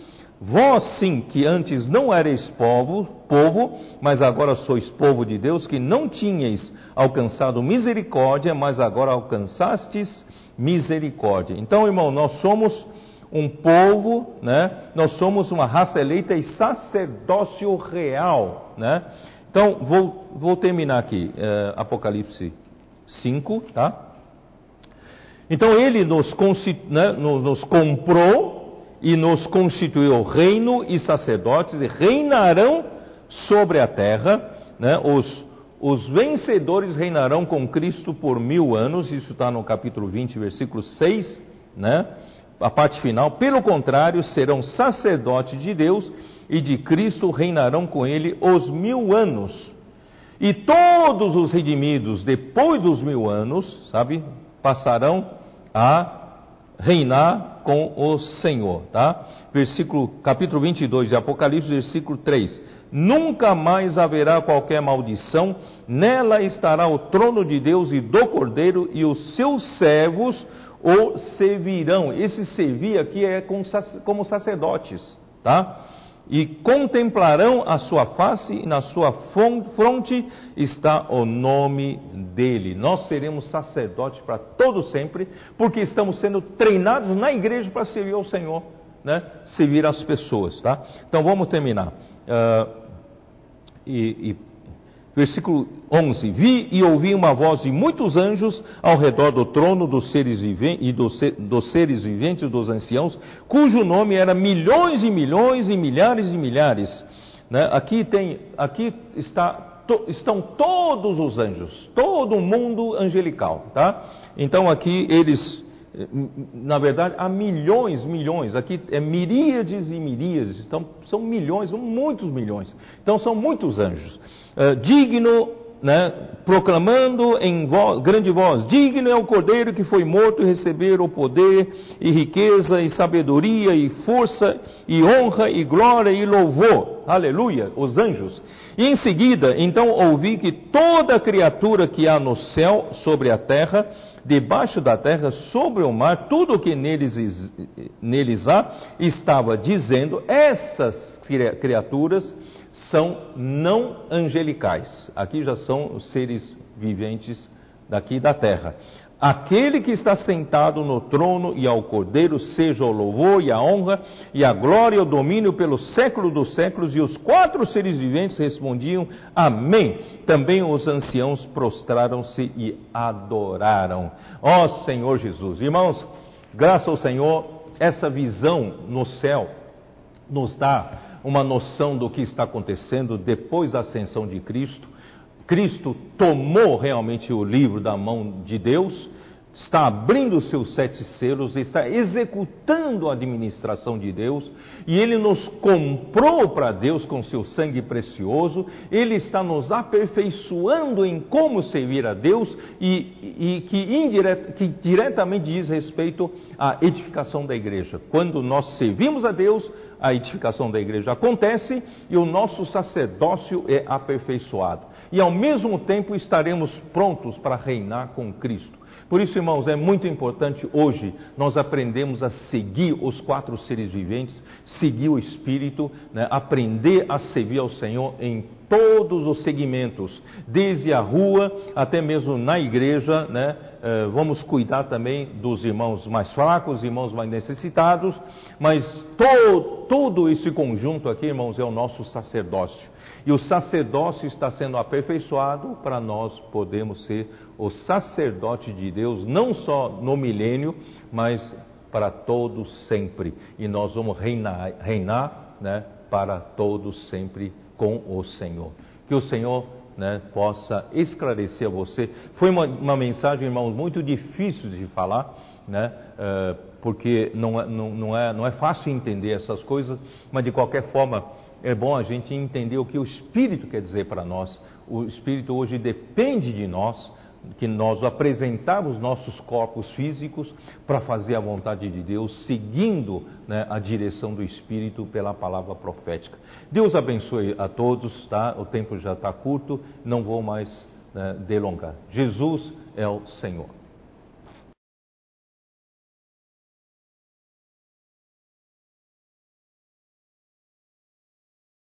Vós sim, que antes não erais povo, povo, mas agora sois povo de Deus, que não tinhais alcançado misericórdia, mas agora alcançastes misericórdia. Então, irmão, nós somos um povo, né? Nós somos uma raça eleita e sacerdócio real, né? Então, vou, vou terminar aqui, é, Apocalipse 5, tá? Então, ele nos, né, nos comprou e nos constituiu reino e sacerdotes e reinarão sobre a terra, né? Os os vencedores reinarão com Cristo por mil anos, isso está no capítulo 20, versículo 6, né? A parte final. Pelo contrário, serão sacerdotes de Deus e de Cristo reinarão com ele os mil anos. E todos os redimidos, depois dos mil anos, sabe, passarão a reinar com o Senhor, tá? Versículo, capítulo 22 de Apocalipse, versículo 3 nunca mais haverá qualquer maldição, nela estará o trono de Deus e do Cordeiro, e os seus servos o servirão. Esse servir aqui é como sacerdotes, tá? E contemplarão a sua face, e na sua fronte está o nome dele. Nós seremos sacerdotes para todo sempre, porque estamos sendo treinados na igreja para servir ao Senhor, né? Servir as pessoas, tá? Então vamos terminar. Uh, e, e Versículo 11: Vi e ouvi uma voz de muitos anjos ao redor do trono dos seres viventes e dos, dos seres viventes dos anciãos, cujo nome era milhões e milhões e milhares e milhares. Né? Aqui tem, aqui está, to, estão todos os anjos, todo o mundo angelical, tá? Então aqui eles na verdade, há milhões, milhões, aqui é miríades e miríades, então, são milhões, são muitos milhões, então são muitos anjos. Uh, digno, né, proclamando em voz, grande voz: Digno é o cordeiro que foi morto receber o poder, e riqueza, e sabedoria, e força, e honra, e glória, e louvor. Aleluia, os anjos. E em seguida, então ouvi que toda criatura que há no céu, sobre a terra, debaixo da terra, sobre o mar, tudo o que neles, neles há, estava dizendo: essas criaturas são não angelicais. Aqui já são os seres viventes daqui da terra. Aquele que está sentado no trono e ao Cordeiro seja o louvor e a honra e a glória e o domínio pelo século dos séculos. E os quatro seres viventes respondiam: Amém. Também os anciãos prostraram-se e adoraram. Ó Senhor Jesus. Irmãos, graças ao Senhor, essa visão no céu nos dá uma noção do que está acontecendo depois da ascensão de Cristo. Cristo tomou realmente o livro da mão de Deus, está abrindo os seus sete selos, está executando a administração de Deus, e Ele nos comprou para Deus com seu sangue precioso, Ele está nos aperfeiçoando em como servir a Deus, e, e que, indireta, que diretamente diz respeito à edificação da igreja. Quando nós servimos a Deus, a edificação da igreja acontece e o nosso sacerdócio é aperfeiçoado. E ao mesmo tempo estaremos prontos para reinar com Cristo. Por isso, irmãos, é muito importante hoje nós aprendemos a seguir os quatro seres viventes, seguir o Espírito, né? aprender a servir ao Senhor em todos os segmentos, desde a rua até mesmo na igreja, né? Eh, vamos cuidar também dos irmãos mais fracos, irmãos mais necessitados, mas to, todo esse conjunto aqui, irmãos, é o nosso sacerdócio. E o sacerdócio está sendo aperfeiçoado para nós podermos ser o sacerdote de Deus, não só no milênio, mas para todos sempre. E nós vamos reinar, reinar né, para todos sempre com o Senhor. Que o Senhor né, possa esclarecer a você. Foi uma, uma, mensagem, irmãos, muito difícil de falar, né, uh, porque não é, não, não, é, não é fácil entender essas coisas, mas de qualquer forma é bom a gente entender o que o Espírito quer dizer para nós. O Espírito hoje depende de nós, que nós apresentarmos nossos corpos físicos para fazer a vontade de Deus, seguindo né, a direção do Espírito pela palavra profética. Deus abençoe a todos, tá? O tempo já está curto, não vou mais né, delongar. Jesus é o Senhor.